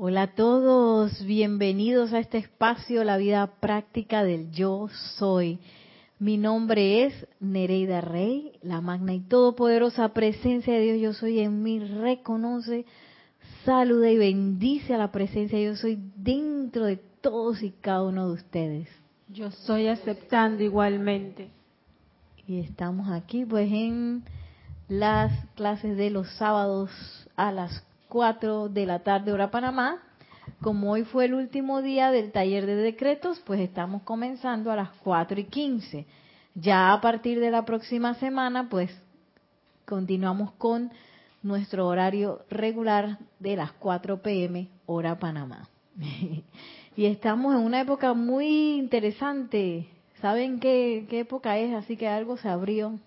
Hola a todos, bienvenidos a este espacio, la vida práctica del yo soy. Mi nombre es Nereida Rey, la magna y todopoderosa presencia de Dios yo soy en mí, reconoce, saluda y bendice a la presencia de yo soy dentro de todos y cada uno de ustedes. Yo soy aceptando igualmente. Y estamos aquí pues en las clases de los sábados a las 4 de la tarde hora Panamá. Como hoy fue el último día del taller de decretos, pues estamos comenzando a las 4 y 15. Ya a partir de la próxima semana, pues continuamos con nuestro horario regular de las 4 pm hora Panamá. y estamos en una época muy interesante. ¿Saben qué, qué época es? Así que algo se abrió,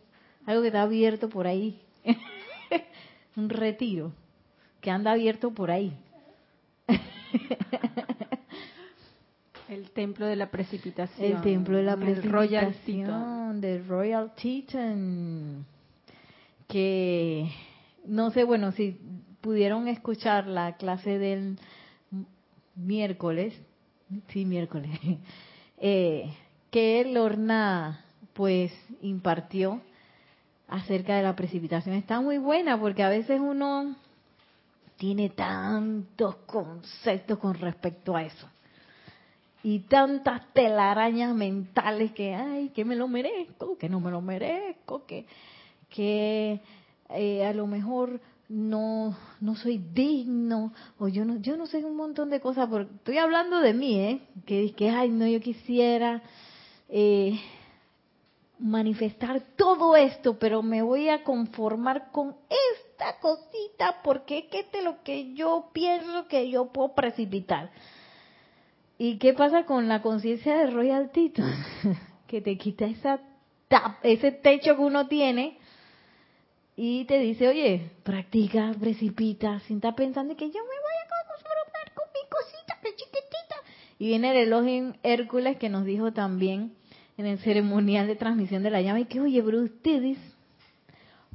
algo que está abierto por ahí. Un retiro que anda abierto por ahí. El templo de la precipitación. El templo de la precipitación. Royal Teton. Del Royal Teton. Que no sé, bueno, si pudieron escuchar la clase del miércoles, sí, miércoles, eh, que Lorna pues impartió acerca de la precipitación. Está muy buena porque a veces uno tiene tantos conceptos con respecto a eso. Y tantas telarañas mentales que, ay, que me lo merezco, que no me lo merezco, que, que eh, a lo mejor no, no soy digno, o yo no, yo no sé un montón de cosas, porque estoy hablando de mí, ¿eh? Que, que ay, no, yo quisiera eh, manifestar todo esto, pero me voy a conformar con esta cosita porque es que lo que yo pienso que yo puedo precipitar. ¿Y qué pasa con la conciencia de Royal Tito? que te quita esa ese techo que uno tiene y te dice, oye, practica, precipita, sin estar pensando que yo me voy a conformar con mi cosita que chiquitita. Y viene el elogio Hércules que nos dijo también en el ceremonial de transmisión de la llama y que, oye, pero ustedes,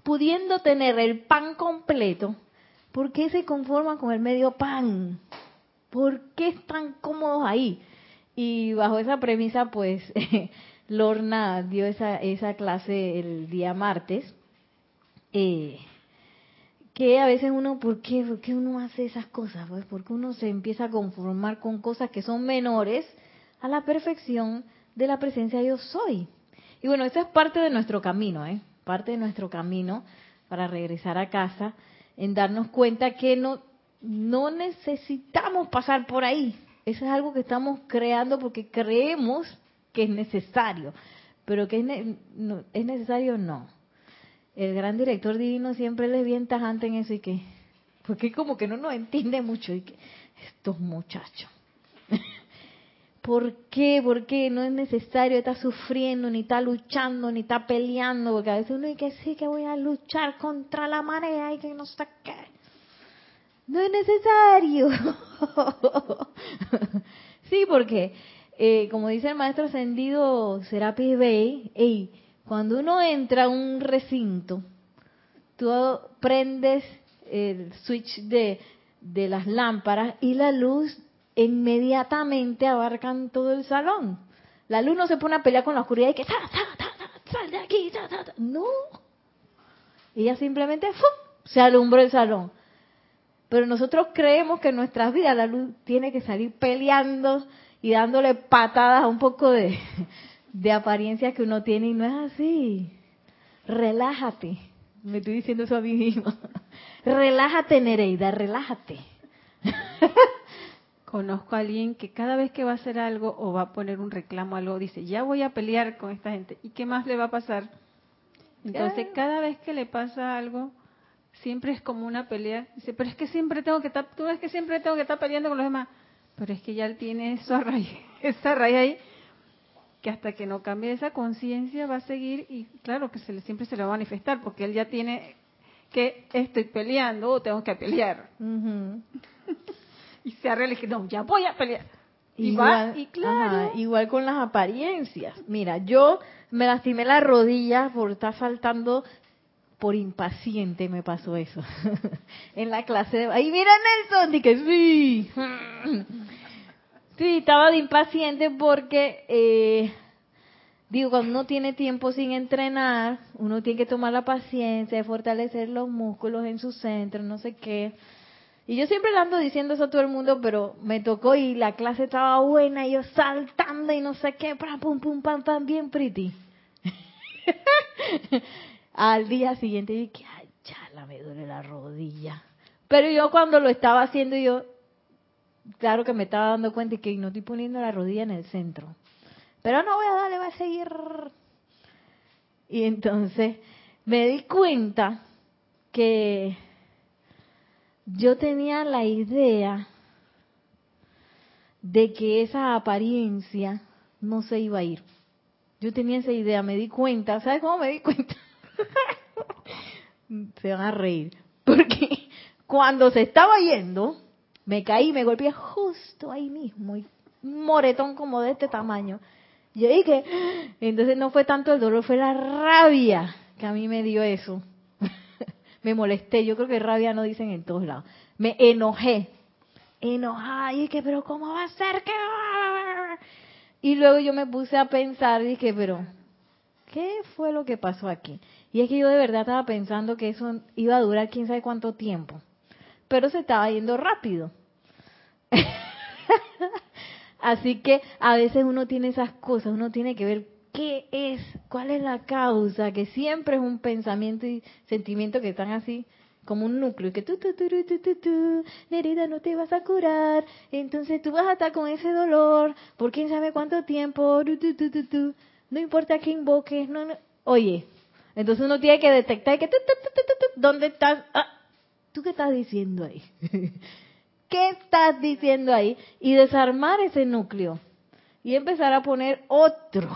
pudiendo tener el pan completo, ¿por qué se conforman con el medio pan? ¿Por qué están cómodos ahí? Y bajo esa premisa, pues, Lorna dio esa, esa clase el día martes, eh, que a veces uno, ¿por qué, ¿por qué uno hace esas cosas? Pues porque uno se empieza a conformar con cosas que son menores a la perfección de la presencia yo soy. Y bueno, eso es parte de nuestro camino, ¿eh? Parte de nuestro camino para regresar a casa, en darnos cuenta que no, no necesitamos pasar por ahí. Eso es algo que estamos creando porque creemos que es necesario. Pero que es, es necesario, no. El gran director divino siempre le es bien tajante en eso y que, porque como que no nos entiende mucho y que estos muchachos. ¿Por qué? ¿Por qué? No es necesario estar sufriendo, ni estar luchando, ni estar peleando, porque a veces uno dice que sí, que voy a luchar contra la marea y que no sé qué. No es necesario. sí, porque, eh, como dice el maestro ascendido Serapis Bey, hey, cuando uno entra a un recinto, tú prendes el switch de las lámparas y la luz inmediatamente abarcan todo el salón. La luz no se pone a pelear con la oscuridad y que sal de aquí, no. Ella simplemente se alumbró el salón. Pero nosotros creemos que en nuestras vidas la luz tiene que salir peleando y dándole patadas a un poco de, de apariencia que uno tiene y no es así. Relájate. Me estoy diciendo eso a mí mismo. Relájate, Nereida, relájate. Conozco a alguien que cada vez que va a hacer algo o va a poner un reclamo algo, dice, ya voy a pelear con esta gente. ¿Y qué más le va a pasar? Entonces, cada vez que le pasa algo, siempre es como una pelea. Dice, pero es que siempre tengo que estar, tú ves que siempre tengo que estar peleando con los demás. Pero es que ya él tiene esa raíz, esa raíz ahí, que hasta que no cambie esa conciencia va a seguir y claro que se le, siempre se le va a manifestar, porque él ya tiene que estoy peleando o tengo que pelear. Y se arregla que no, ya voy a pelear. igual, y claro. igual con las apariencias. Mira, yo me lastimé la rodilla por estar saltando por impaciente me pasó eso. en la clase de... Ahí mira Nelson, dije, sí. sí, estaba de impaciente porque, eh, digo, cuando uno tiene tiempo sin entrenar, uno tiene que tomar la paciencia, fortalecer los músculos en su centro, no sé qué. Y yo siempre le ando diciendo eso a todo el mundo, pero me tocó y la clase estaba buena y yo saltando y no sé qué, pam, pum, pum, pam, pam, bien pretty. Al día siguiente dije, ay, chala, me duele la rodilla. Pero yo cuando lo estaba haciendo, yo, claro que me estaba dando cuenta y que no estoy poniendo la rodilla en el centro. Pero no voy a darle, voy a seguir. Y entonces me di cuenta que yo tenía la idea de que esa apariencia no se iba a ir. Yo tenía esa idea, me di cuenta, ¿sabes cómo me di cuenta? se van a reír. Porque cuando se estaba yendo, me caí, me golpeé justo ahí mismo, y un moretón como de este tamaño. Yo dije, entonces no fue tanto el dolor, fue la rabia que a mí me dio eso. Me molesté, yo creo que rabia no dicen en todos lados. Me enojé, enojada, y dije, pero ¿cómo va a ser que... Y luego yo me puse a pensar, dije, pero ¿qué fue lo que pasó aquí? Y es que yo de verdad estaba pensando que eso iba a durar quién sabe cuánto tiempo. Pero se estaba yendo rápido. Así que a veces uno tiene esas cosas, uno tiene que ver qué es, cuál es la causa, que siempre es un pensamiento y sentimiento que están así como un núcleo, que tú, tú, tú, tú, tú, tú, herida no te vas a curar, entonces tú vas a estar con ese dolor por quién sabe cuánto tiempo, tú, tú, tú, tú, no importa que invoques, no, no. oye, entonces uno tiene que detectar que, ¿dónde estás? Ah, ¿Tú qué estás diciendo ahí? ¿Qué estás diciendo ahí? Y desarmar ese núcleo y empezar a poner otro,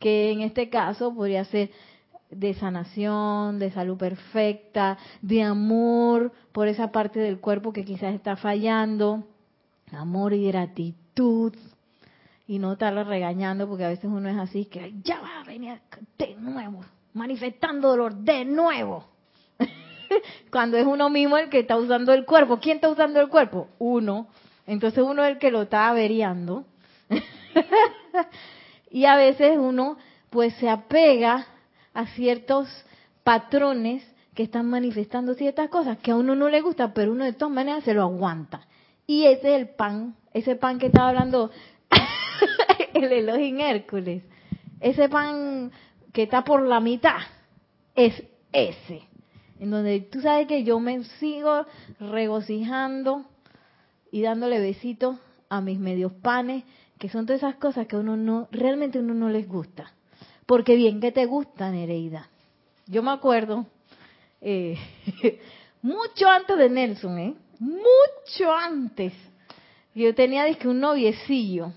que en este caso podría ser de sanación, de salud perfecta, de amor por esa parte del cuerpo que quizás está fallando, amor y gratitud, y no estarlo regañando porque a veces uno es así, que ya va a venir de nuevo, manifestando dolor de nuevo. Cuando es uno mismo el que está usando el cuerpo. ¿Quién está usando el cuerpo? Uno. Entonces uno es el que lo está averiando. y a veces uno pues se apega a ciertos patrones que están manifestando ciertas cosas que a uno no le gusta, pero uno de todas maneras se lo aguanta. Y ese es el pan, ese pan que estaba hablando el Elohim Hércules. Ese pan que está por la mitad es ese, en donde tú sabes que yo me sigo regocijando y dándole besitos a mis medios panes, que son todas esas cosas que uno no, realmente uno no les gusta. Porque bien que te gusta, Nereida. Yo me acuerdo, eh, mucho antes de Nelson, ¿eh? Mucho antes. Yo tenía que un noviecillo,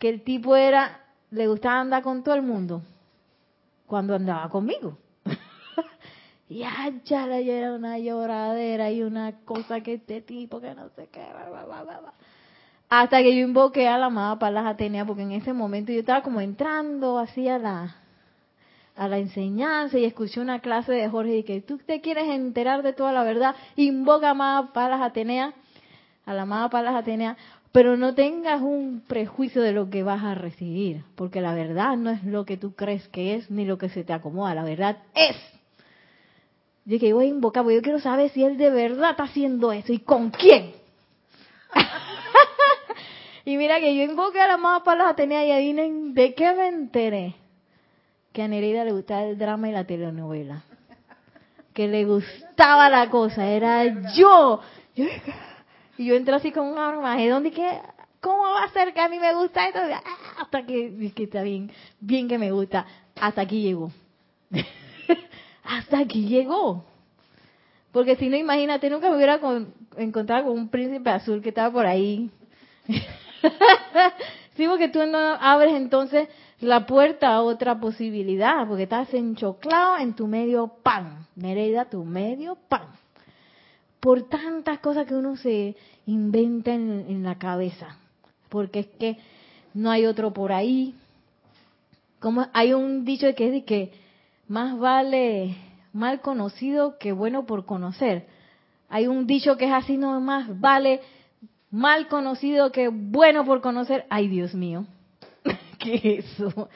que el tipo era, le gustaba andar con todo el mundo cuando andaba conmigo. y ya la era una lloradera y una cosa que este tipo que no sé qué. Hasta que yo invoqué a la amada Palas Atenea, porque en ese momento yo estaba como entrando así a la, a la enseñanza y escuché una clase de Jorge y que tú te quieres enterar de toda la verdad, invoca a amada Palas Atenea, a la amada Palas Atenea, pero no tengas un prejuicio de lo que vas a recibir, porque la verdad no es lo que tú crees que es ni lo que se te acomoda, la verdad es. Yo que voy a invocar, porque yo quiero saber si él de verdad está haciendo eso y con quién. Y mira que yo invoqué a la más para las Atenea y adivinen de qué me enteré. Que a Nereida le gustaba el drama y la telenovela. Que le gustaba la cosa, era yo. yo y yo entré así con un armaje, ¿dónde que ¿Cómo va a ser que a mí me gusta esto? Hasta que, que está bien, bien que me gusta. Hasta aquí llegó. Hasta aquí llegó. Porque si no, imagínate, nunca me hubiera encontrado con un príncipe azul que estaba por ahí. sí, porque tú no abres entonces la puerta a otra posibilidad, porque estás enchoclado en tu medio pan. Nereida, tu medio pan por tantas cosas que uno se inventa en, la cabeza, porque es que no hay otro por ahí. Como hay un dicho que es de que más vale mal conocido que bueno por conocer. Hay un dicho que es así nomás, vale mal conocido que bueno por conocer. Ay, Dios mío, ¿qué es eso?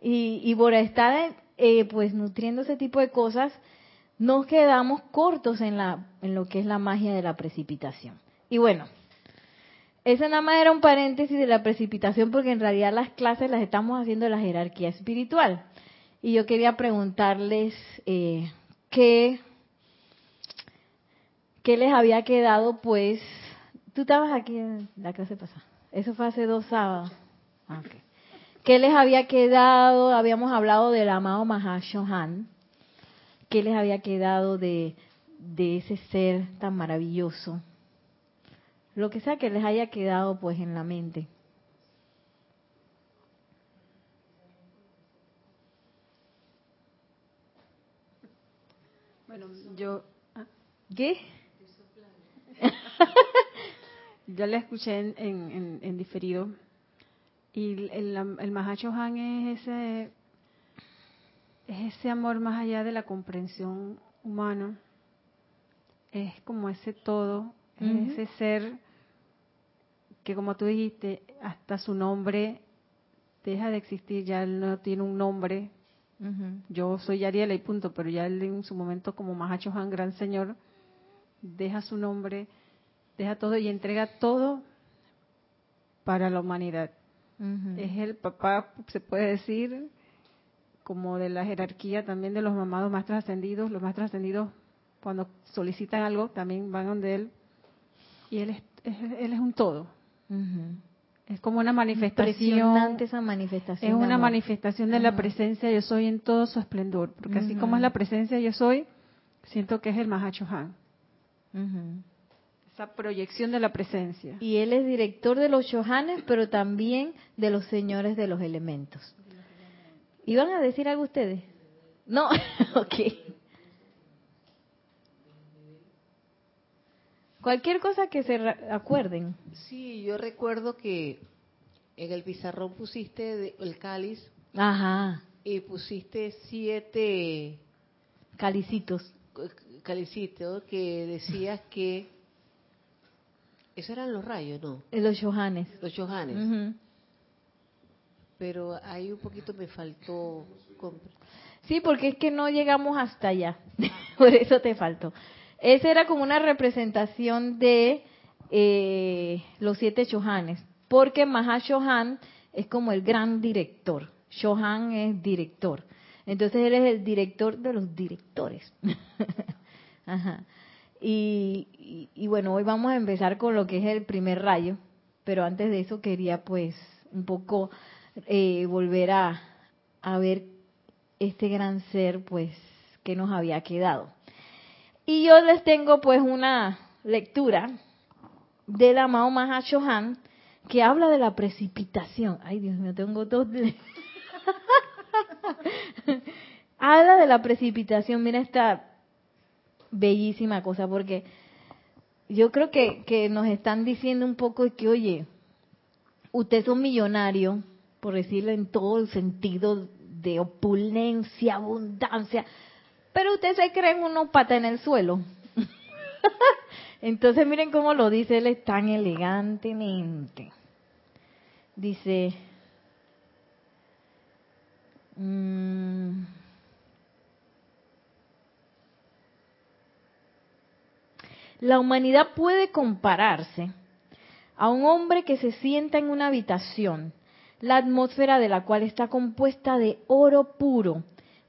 Y, y por estar eh, pues nutriendo ese tipo de cosas, nos quedamos cortos en, la, en lo que es la magia de la precipitación. Y bueno, ese nada más era un paréntesis de la precipitación porque en realidad las clases las estamos haciendo en la jerarquía espiritual. Y yo quería preguntarles eh, qué, qué les había quedado, pues, tú estabas aquí en la clase pasada, eso fue hace dos sábados. Ah, ¿Qué les había quedado? Habíamos hablado del amado Mahashohan. ¿Qué les había quedado de, de ese ser tan maravilloso? Lo que sea que les haya quedado pues en la mente. Bueno, yo... ¿ah? ¿Qué? yo la escuché en, en, en diferido y el, el Mahacho Han es ese, es ese amor más allá de la comprensión humana. Es como ese todo, es ese ser que como tú dijiste, hasta su nombre deja de existir, ya él no tiene un nombre. Yo soy Ariela y punto, pero ya él en su momento como Mahacho Han, gran señor, deja su nombre, deja todo y entrega todo para la humanidad. Es el papá, se puede decir, como de la jerarquía también de los mamados más trascendidos. Los más trascendidos, cuando solicitan algo, también van donde él. Y él es, él es un todo. Es como una manifestación. esa manifestación. Es una manifestación de la presencia yo soy en todo su esplendor. Porque así como es la presencia yo soy, siento que es el Mahacho Han esa proyección de la presencia. Y él es director de los Shohanes, pero también de los señores de los elementos. ¿Iban a decir algo ustedes? No, ok. Cualquier cosa que se acuerden. Sí, yo recuerdo que en el pizarrón pusiste el cáliz. Ajá. Y pusiste siete calicitos. Calicitos que decías que esos eran los rayos, ¿no? Eh, los Johanes. Los Johanes. Pero ahí un poquito me faltó. Sí, porque es que no llegamos hasta allá. Por eso te faltó. Esa era como una representación de eh, los siete Johanes. Porque Mahashohan es como el gran director. Shohan es director. Entonces él es el director de los directores. Ajá. Y, bueno, hoy vamos a empezar con lo que es el primer rayo, pero antes de eso quería pues un poco eh, volver a, a ver este gran ser pues que nos había quedado. Y yo les tengo pues una lectura de la Mao Mahashohan que habla de la precipitación. Ay, Dios mío, tengo dos. habla de la precipitación. Mira esta bellísima cosa, porque yo creo que, que nos están diciendo un poco que, oye, usted es un millonario, por decirlo en todo el sentido de opulencia, abundancia, pero usted se cree en unos pata en el suelo. Entonces miren cómo lo dice él tan elegantemente. Dice, mmm, la humanidad puede compararse a un hombre que se sienta en una habitación, la atmósfera de la cual está compuesta de oro puro,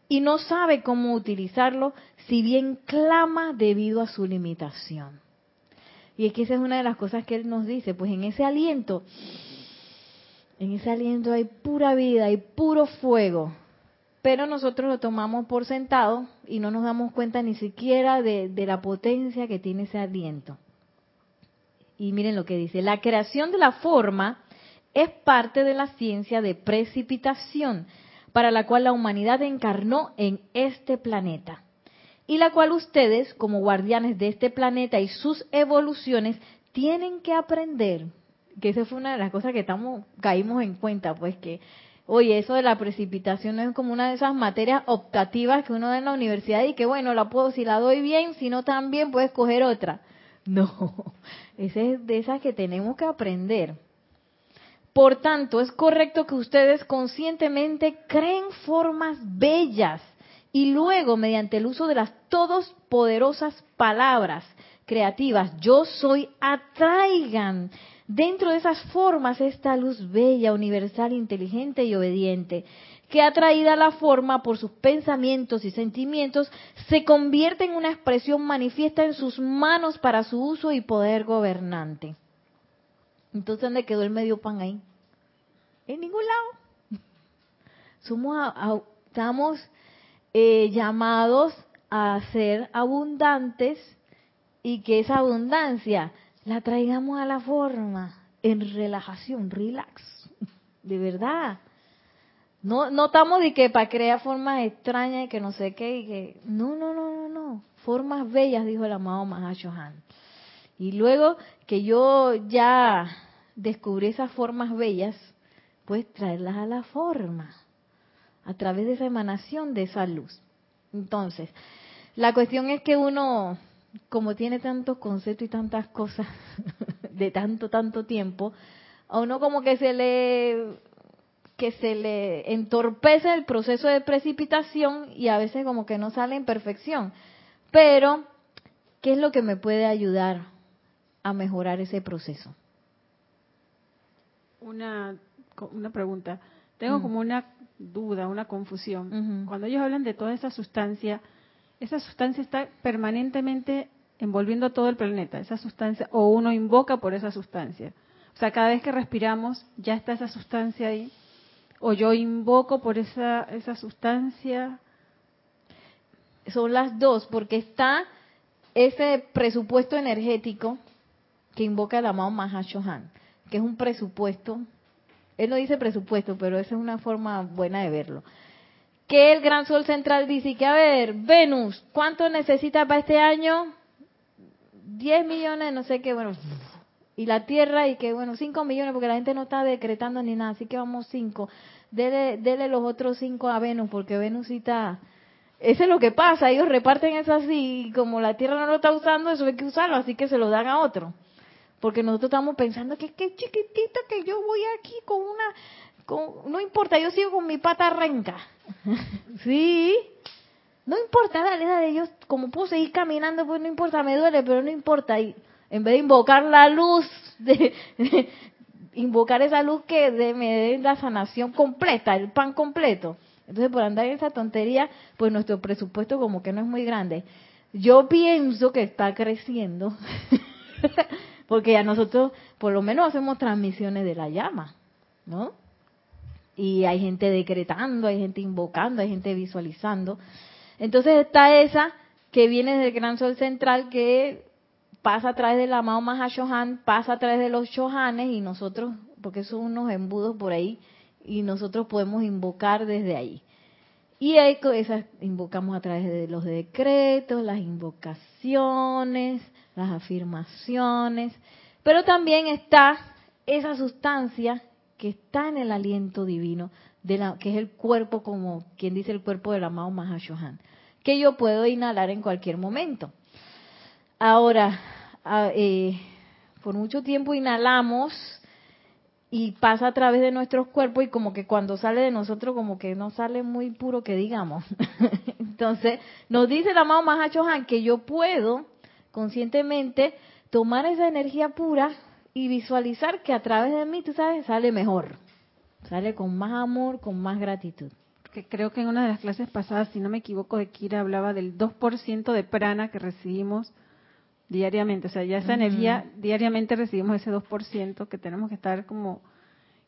y no sabe cómo utilizarlo, si bien clama debido a su limitación. Y es que esa es una de las cosas que él nos dice, pues en ese aliento, en ese aliento hay pura vida, hay puro fuego, pero nosotros lo tomamos por sentado y no nos damos cuenta ni siquiera de, la potencia que tiene ese aliento. Y miren lo que dice, la creación de la forma es parte de la ciencia de precipitación para la cual la humanidad encarnó en este planeta y la cual ustedes, como guardianes de este planeta y sus evoluciones, tienen que aprender, que esa fue una de las cosas que estamos, caímos en cuenta, pues que Oye, eso de la precipitación es como una de esas materias optativas que uno da en la universidad y que bueno, la puedo, si la doy bien, si no tan bien, puedes coger otra. No, esa es de esas que tenemos que aprender. Por tanto, es correcto que ustedes conscientemente creen formas bellas y luego, mediante el uso de las todos poderosas palabras creativas, yo soy, atraigan dentro de esas formas esta luz bella, universal, inteligente y obediente, que atraída a la forma por sus pensamientos y sentimientos, se convierte en una expresión manifiesta en sus manos para su uso y poder gobernante. Entonces, ¿dónde quedó el medio pan ahí? En ningún lado. Somos, estamos eh, llamados a ser abundantes y que esa abundancia la traigamos a la forma en relajación, relax, de verdad. No, no estamos de que para crear formas extrañas y que no sé qué, y que no, no, no, no, no, formas bellas, dijo el amado Mahashohan. Y luego que yo ya descubrí esas formas bellas, pues traerlas a la forma, a través de esa emanación de esa luz. Entonces, la cuestión es que uno como tiene tantos conceptos y tantas cosas de tanto, tanto tiempo, a uno como que se le que se le entorpece el proceso de precipitación y a veces como que no sale en perfección. Pero, ¿qué es lo que me puede ayudar a mejorar ese proceso? Una, una pregunta. Tengo mm. como una duda, una confusión. Cuando ellos hablan de toda esa sustancia, esa sustancia está permanentemente envolviendo todo el planeta, esa sustancia, o uno invoca por esa sustancia. O sea, cada vez que respiramos, ya está esa sustancia ahí, o yo invoco por esa, esa sustancia. Son las dos, porque está ese presupuesto energético que invoca el amado Mahashohan, que es un presupuesto, él no dice presupuesto, pero esa es una forma buena de verlo que el gran sol central dice que, a ver, Venus, ¿cuánto necesita para este año? 10 millones, no sé qué, bueno, y la Tierra, y que, bueno, 5 millones, porque la gente no está decretando ni nada, así que vamos 5. Dele, dele los otros 5 a Venus, porque Venus está... Eso es lo que pasa, ellos reparten eso así, y como la Tierra no lo está usando, eso hay que usarlo, así que se lo dan a otro. Porque nosotros estamos pensando que qué chiquitito que yo voy aquí con una no importa, yo sigo con mi pata renca. sí, no importa, dale, dale, yo como puedo seguir caminando, pues no importa, me duele, pero no importa. Y en vez de invocar la luz, de, invocar esa luz que me dé la sanación completa, el pan completo. Entonces, por andar en esa tontería, pues nuestro presupuesto como que no es muy grande. Yo pienso que está creciendo, porque ya nosotros por lo menos hacemos transmisiones de la llama, ¿no? Y hay gente decretando, hay gente invocando, hay gente visualizando. Entonces está esa que viene del gran sol central que pasa a través del amado Mahashohan, pasa a través de los Shohanes y nosotros, porque son unos embudos por ahí, y nosotros podemos invocar desde ahí. Y esas invocamos a través de los decretos, las invocaciones, las afirmaciones, pero también está esa sustancia que está en el aliento divino, de la, que es el cuerpo, como quien dice el cuerpo del amado Mahashohan, que yo puedo inhalar en cualquier momento. Ahora, eh, por mucho tiempo inhalamos y pasa a través de nuestros cuerpos y como que cuando sale de nosotros como que no sale muy puro que digamos. Entonces, nos dice el amado Mahashohan que yo puedo conscientemente tomar esa energía pura y visualizar que a través de mí, tú sabes, sale mejor. Sale con más amor, con más gratitud. Que creo que en una de las clases pasadas, si no me equivoco, de Kira hablaba del 2% de prana que recibimos diariamente. O sea, ya esa energía, diariamente recibimos ese 2% que tenemos que estar como,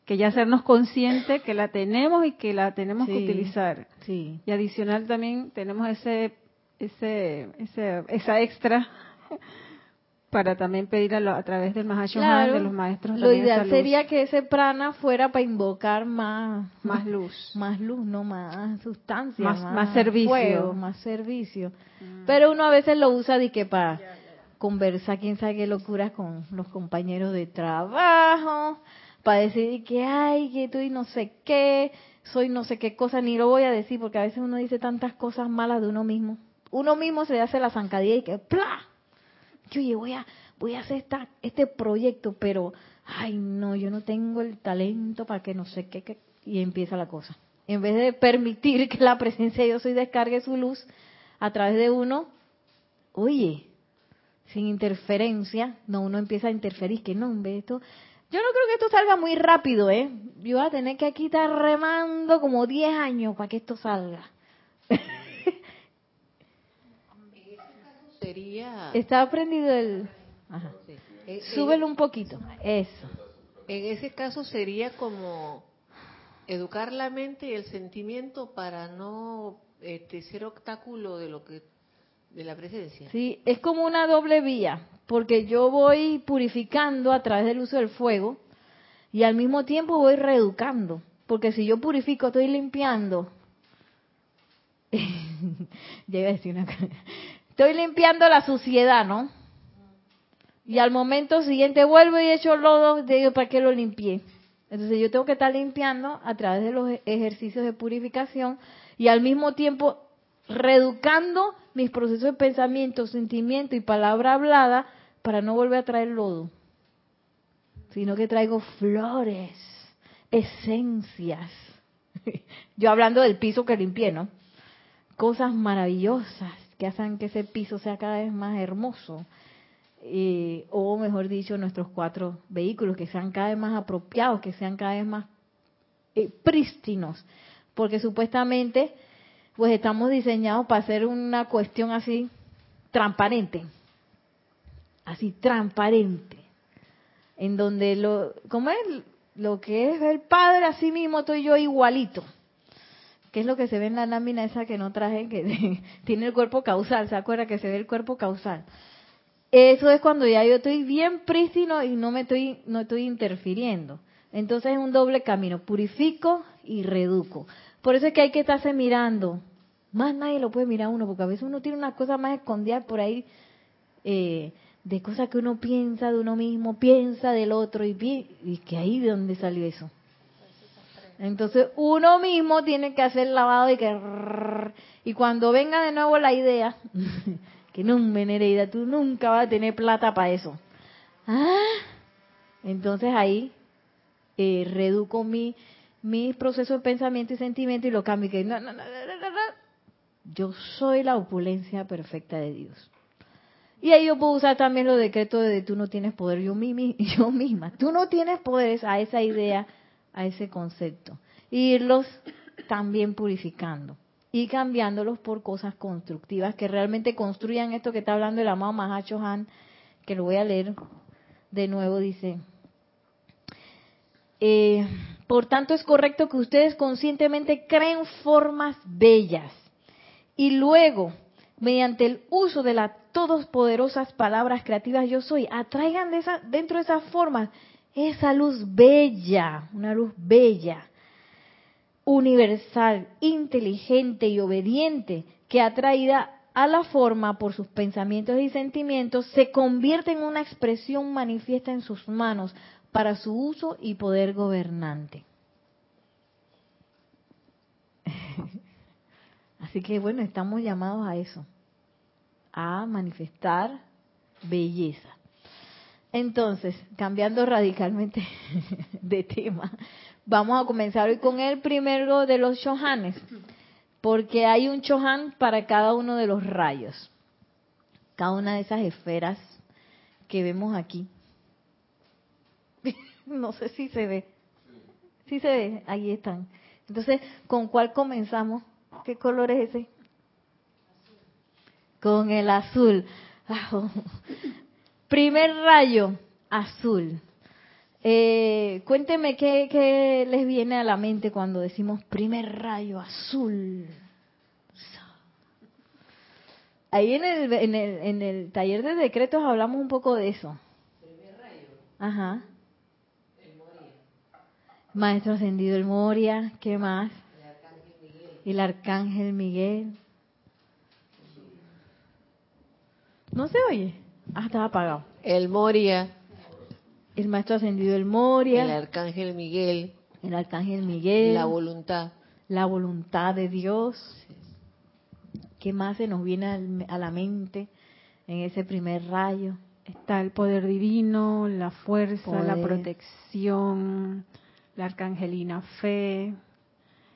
que ya hacernos consciente que la tenemos y que la tenemos que utilizar. Sí. Y adicional también tenemos ese, ese, ese esa extra para también pedir a, través del Mahashohan, de los maestros. Lo ideal sería que ese prana fuera para invocar más más luz, más luz, no más sustancia, más, servicio, más servicio. Mm. Pero uno a veces lo usa de que para conversar, quién sabe qué locuras con los compañeros de trabajo, para decir que, ay, que estoy no sé qué, soy no sé qué cosa, ni lo voy a decir, porque a veces uno dice tantas cosas malas de uno mismo. Uno mismo se hace la zancadilla y que, ¡plá! Yo voy a, voy a hacer esta, este proyecto, pero, ay, no, yo no tengo el talento para que no sé qué, qué, y empieza la cosa. En vez de permitir que la presencia de Dios hoy descargue su luz a través de uno, oye, sin interferencia, no, uno empieza a interferir, que no, esto, yo no creo que esto salga muy rápido, ¿eh? Yo voy a tener que aquí estar remando como 10 años para que esto salga. sería... Está prendido el... Ajá. Eh, Súbelo eh, un poquito, eso. En ese caso sería como educar la mente y el sentimiento para no este, ser obstáculo de lo que de la presencia. Sí, es como una doble vía, porque yo voy purificando a través del uso del fuego y al mismo tiempo voy reeducando, porque si yo purifico, estoy limpiando. iba a decir una. Estoy limpiando la suciedad, ¿no? Y al momento siguiente vuelvo y echo lodo, digo, ¿para qué lo limpié? Entonces yo tengo que estar limpiando a través de los ejercicios de purificación y al mismo tiempo reeducando mis procesos de pensamiento, sentimiento y palabra hablada para no volver a traer lodo, sino que traigo flores, esencias. Yo hablando del piso que limpié, ¿no? Cosas maravillosas que hacen que ese piso sea cada vez más hermoso. Eh, o mejor dicho, nuestros cuatro vehículos que sean cada vez más apropiados, que sean cada vez más eh, prístinos, porque supuestamente pues estamos diseñados para hacer una cuestión así transparente, así transparente, en donde lo, ¿cómo es? Lo que es el Padre, así mismo estoy yo igualito. ¿Qué es lo que se ve en la lámina esa que no traje, que tiene el cuerpo causal? ¿Se acuerda que se ve el cuerpo causal? Eso es cuando ya yo estoy bien prístino y no me estoy, no estoy interfiriendo. Entonces es un doble camino, purifico y reduco. Por eso es que hay que estarse mirando, más nadie lo puede mirar uno, porque a veces uno tiene unas cosas más escondidas por ahí, eh, de cosas que uno piensa de uno mismo, piensa del otro, y, y que ahí de dónde salió eso. Entonces uno mismo tiene que hacer lavado y que... Y cuando venga de nuevo la idea, que no, Nereida, tú nunca vas a tener plata para eso. ¿Ah? Entonces ahí eh, reduco mi, mi proceso de pensamiento y sentimiento y lo cambio. Y que no, no, no, yo soy la opulencia perfecta de Dios. Y ahí yo puedo usar también los decretos de tú no tienes poder, yo, yo misma. Tú no tienes poderes a esa idea, a ese concepto. Y irlos también purificando y cambiándolos por cosas constructivas que realmente construyan esto que está hablando el amado Mahacho Han, que lo voy a leer de nuevo, dice. Eh, por tanto, es correcto que ustedes conscientemente creen formas bellas y luego, mediante el uso de las todos poderosas palabras creativas yo soy, atraigan de esa, dentro de esas formas esa luz bella, una luz bella, universal, inteligente y obediente, que atraída a la forma por sus pensamientos y sentimientos, se convierte en una expresión manifiesta en sus manos para su uso y poder gobernante. Así que bueno, estamos llamados a eso, a manifestar belleza. Entonces, cambiando radicalmente de tema, vamos a comenzar hoy con el primero de los chohanes, porque hay un chohan para cada uno de los rayos, cada una de esas esferas que vemos aquí. no sé si se ve. Sí se ve, ahí están. Entonces, ¿con cuál comenzamos? ¿Qué color es ese? Con el azul. Primer rayo, azul. Eh, cuénteme qué, qué, les viene a la mente cuando decimos primer rayo azul. Ahí en el, en el, en el taller de decretos hablamos un poco de eso. Primer rayo. Ajá. El Moria. Maestro ascendido el Moria, ¿qué más? El Arcángel Miguel. el arcángel Miguel. ¿No se oye? Ah, estaba apagado. El Moria. el maestro ascendido el Moria, el arcángel Miguel, el arcángel Miguel, la voluntad. la voluntad de Dios. ¿Qué más se nos viene al- a la mente en ese primer rayo? Está el poder divino, la fuerza, la protección, la arcangelina fe,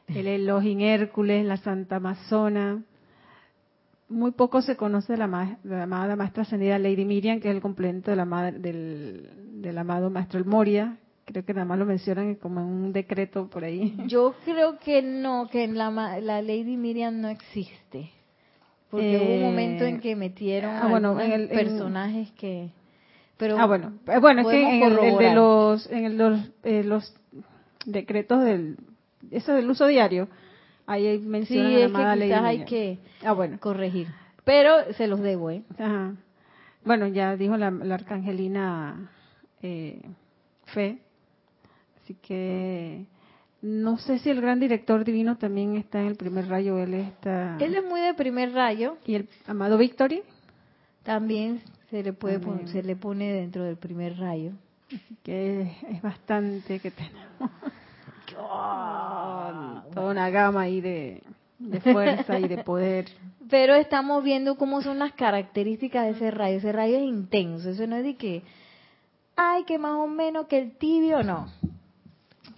el Elohim Hércules, la Santa Amazona. Muy poco se conoce de la, ma- de la amada maestra ascendida Lady Miriam, que es el complemento de la ma- del, del amado maestro El Moria. Creo que nada más lo mencionan como en un decreto por ahí. Yo creo que no, que en la, la Lady Miriam no existe. Porque hubo un Eh, momento en que metieron ah, bueno, algunos en el- en- personajes que... Pero ah, bueno, Eh, bueno, es que en el, el de los, en el- los, eh, los decretos del, eso del uso diario, ahí Sí, mencionan a la es que quizás hay que Ah, bueno. corregir. Pero se los debo, ¿eh? Ajá. Bueno, ya dijo la, la arcangelina eh, Fe. Así que no sé si el gran director divino también está en el primer rayo. Él está. Él es muy de primer rayo. Y el amado Victory. También se le puede se le pone dentro del primer rayo. que es, es bastante que tenemos. Toda una gama ahí de, de fuerza y de poder. Pero estamos viendo cómo son las características de ese rayo. Ese rayo es intenso. Eso no es de que, ay, que más o menos que el tibio, no.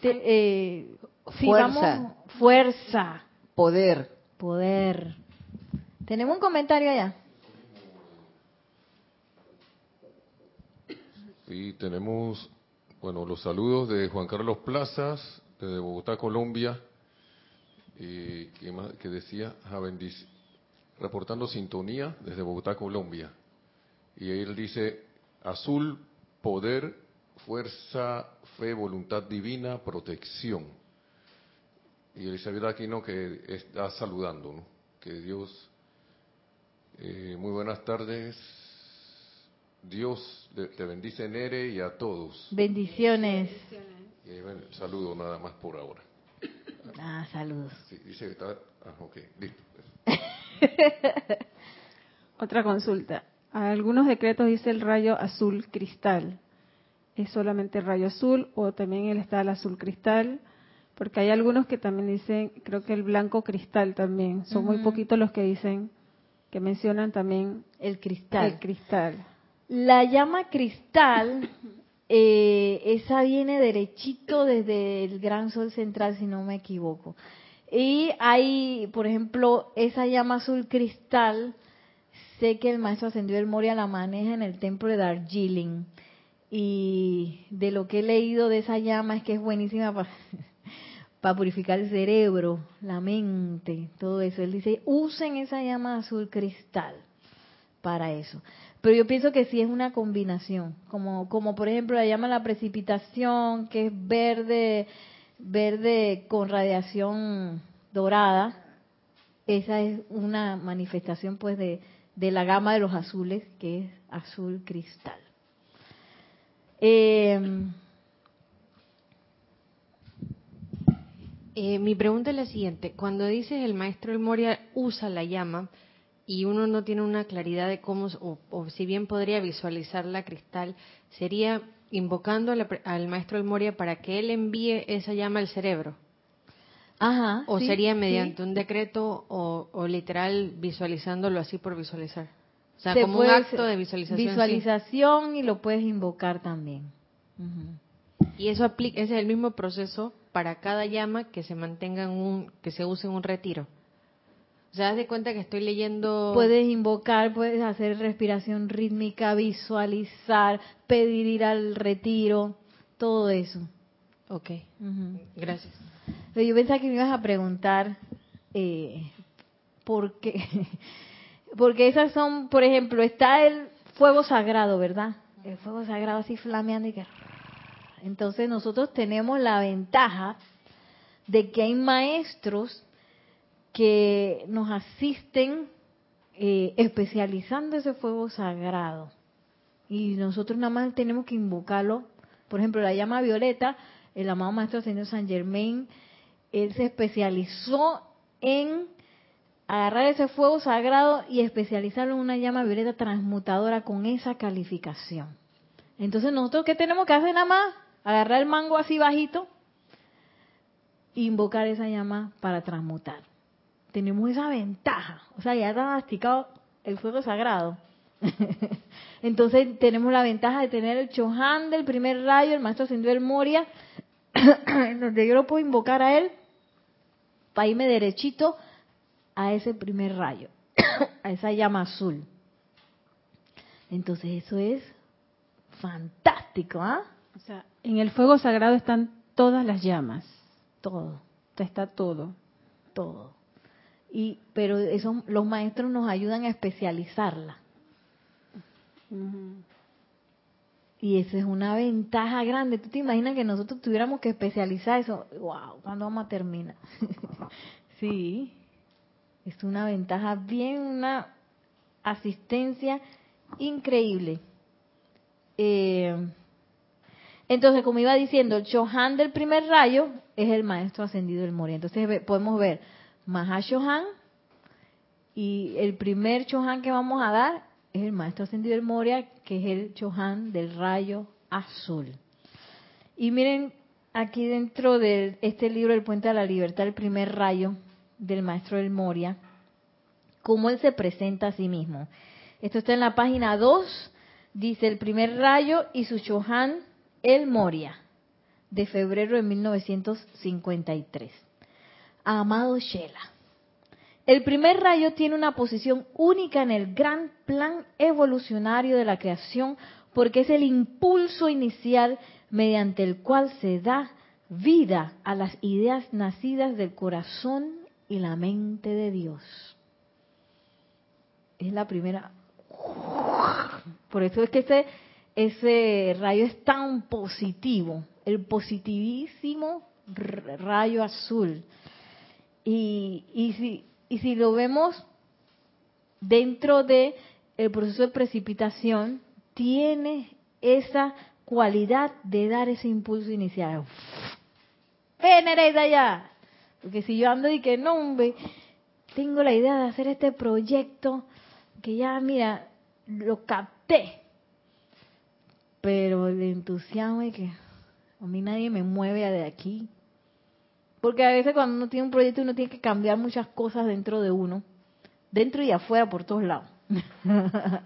Te- eh, Fuerza. fuerza, Poder. poder. Tenemos un comentario allá. Y tenemos, bueno, los saludos de Juan Carlos Plazas, desde Bogotá, Colombia, y que, más, que decía, "Ja, bendic- reportando sintonía desde Bogotá, Colombia. Y él dice, azul, poder, fuerza, fe, voluntad divina, protección. Y Elizabeth Aquino que está saludando, ¿no? Que Dios, eh, muy buenas tardes, Dios te bendice Nere y a todos. Bendiciones. Bueno, saludo nada más por ahora. Ah, saludos. Sí, dice que está... Ah, ok, listo. pues. Otra consulta. A algunos decretos dice el rayo azul cristal. ¿Es solamente rayo azul o también él está el azul cristal? Porque hay algunos que también dicen, creo que el blanco cristal también. Son muy poquitos los que dicen, que mencionan también El cristal. el cristal. La llama cristal, eh, esa viene derechito desde el gran sol central, si no me equivoco. Y hay, por ejemplo, esa llama azul cristal, sé que el maestro ascendido del Moria la maneja en el templo de Darjeeling. Y de lo que he leído de esa llama es que es buenísima para purificar el cerebro, la mente, todo eso. Él dice, usen esa llama azul cristal para eso. Pero yo pienso que sí es una combinación, como, como por ejemplo la llama la precipitación, que es verde, verde con radiación dorada. Esa es una manifestación pues de, de la gama de los azules, que es azul cristal. Eh, Eh, mi pregunta es la siguiente. Cuando dices el maestro El Moria usa la llama y uno no tiene una claridad de cómo, o, o si bien podría visualizar la cristal, sería invocando a la pre- al maestro El Moria para que él envíe esa llama al cerebro. ajá. ¿O sí, sería sí. mediante un decreto o, o literal visualizándolo así por visualizar? O sea, Se como un acto de visualización. sí. Visualización y lo puedes invocar también. Y eso aplica, ese es el mismo proceso para cada llama que se mantenga en un, que se use en un retiro. O sea, haz de cuenta que estoy leyendo. Puedes invocar, puedes hacer respiración rítmica, visualizar, pedir ir al retiro, todo eso. Ok, Ujú. gracias. Pero yo pensaba que me ibas a preguntar eh, por qué. Porque esas son, por ejemplo, está el fuego sagrado, ¿verdad? El fuego sagrado así flameando y que... Entonces nosotros tenemos la ventaja de que hay maestros que nos asisten eh, especializando ese fuego sagrado. Y nosotros nada más tenemos que invocarlo. Por ejemplo, la llama violeta, el amado Maestro Señor San Germain, él se especializó en agarrar ese fuego sagrado y especializarlo en una llama violeta transmutadora con esa calificación. Entonces nosotros, ¿qué tenemos que hacer nada más? Agarrar el mango así bajito, invocar esa llama para transmutar. Tenemos esa ventaja. O sea, ya está masticado el fuego sagrado. Entonces tenemos la ventaja de tener el Chohan del primer rayo, el maestro ascendió el Moria, donde yo lo puedo invocar a él para irme derechito a ese primer rayo, a esa llama azul. Entonces eso es fantástico, ¿ah? O sea, en el fuego sagrado están todas las llamas. Todo, Está todo. todo. Y pero eso los maestros nos ayudan a especializarla. Y esa es una ventaja grande. ¿Tú te imaginas que nosotros tuviéramos que especializar eso? ¡Wow! ¿Cuándo vamos a terminar? sí. Es una ventaja bien, una asistencia increíble. Eh, entonces, como iba diciendo, el Chohan del primer rayo es el maestro ascendido del Moria. Entonces podemos ver Mahashohan y el primer Chohan que vamos a dar es el maestro ascendido del Moria, que es el Chohan del rayo azul. Y miren aquí dentro de este libro, El Puente a la Libertad, el primer rayo del maestro del Moria, cómo él se presenta a sí mismo. Esto está en la página 2, dice el primer rayo y su Chohan, el Moria, de febrero de 1953. Amado Shela, el primer rayo tiene una posición única en el gran plan evolucionario de la creación porque es el impulso inicial mediante el cual se da vida a las ideas nacidas del corazón y la mente de Dios. Es la primera. Por eso es que ese, ese rayo es tan positivo, el positivísimo rayo azul. Y, y, si, y si lo vemos dentro de el proceso de precipitación, tiene esa cualidad de dar ese impulso inicial. ¡Eh, Nereida, ya! Porque si yo ando y que no, hombre, tengo la idea de hacer este proyecto, que ya, mira, lo capté. Pero el entusiasmo y que a mí nadie me mueve de aquí. Porque a veces cuando uno tiene un proyecto uno tiene que cambiar muchas cosas dentro de uno, dentro y afuera por todos lados.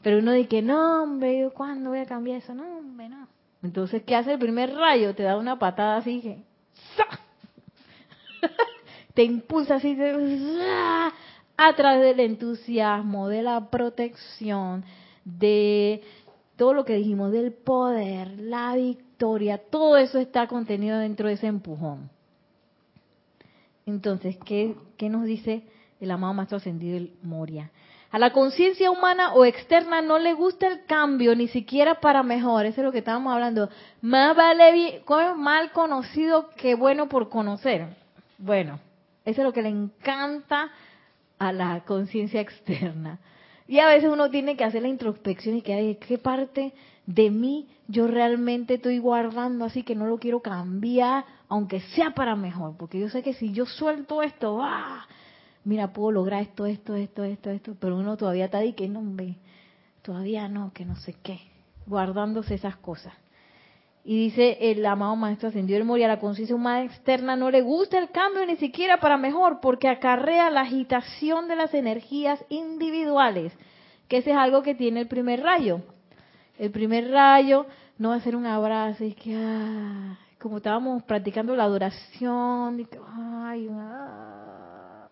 Pero uno dice no, hombre, ¿yo ¿cuándo voy a cambiar eso? No, hombre, no. Entonces, ¿qué hace el primer rayo? Te da una patada así que te impulsa así a través del entusiasmo, de la protección, de todo lo que dijimos, del poder, la victoria, todo eso está contenido dentro de ese empujón. Entonces, ¿qué, qué nos dice el amado Maestro Ascendido el Moria? A la conciencia humana o externa no le gusta el cambio, ni siquiera para mejor. Eso es lo que estábamos hablando. Más vale mal conocido que bueno por conocer. Bueno, eso es lo que le encanta a la conciencia externa. Y a veces uno tiene que hacer la introspección y que, ¿qué parte de mí yo realmente estoy guardando así que no lo quiero cambiar, aunque sea para mejor? Porque yo sé que si yo suelto esto, ¡ah! mira, puedo lograr esto, esto, esto, esto, esto, pero uno todavía está ahí que no, hombre, todavía no, que no sé qué, guardándose esas cosas. Y dice el amado Maestro Ascendido del Moria, la conciencia humana externa no le gusta el cambio ni siquiera para mejor, porque acarrea la agitación de las energías individuales, que ese es algo que tiene el primer rayo. El primer rayo no va a ser un abrazo y que, ah, como estábamos practicando la adoración, y que, ay, ah.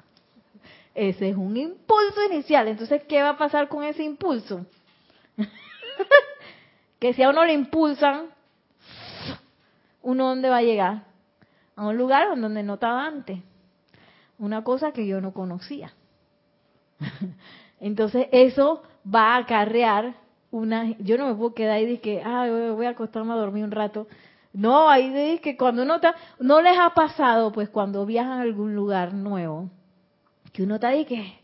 ese es un impulso inicial. Entonces, ¿qué va a pasar con ese impulso? que si a uno le impulsan, uno dónde va a llegar? A un lugar donde no estaba antes. Una cosa que yo no conocía. Entonces eso va a acarrear una... Yo no me puedo quedar de que, ah, voy a acostarme a dormir un rato. No, ahí de que cuando uno está... No les ha pasado, pues cuando viajan a algún lugar nuevo, que uno está ahí que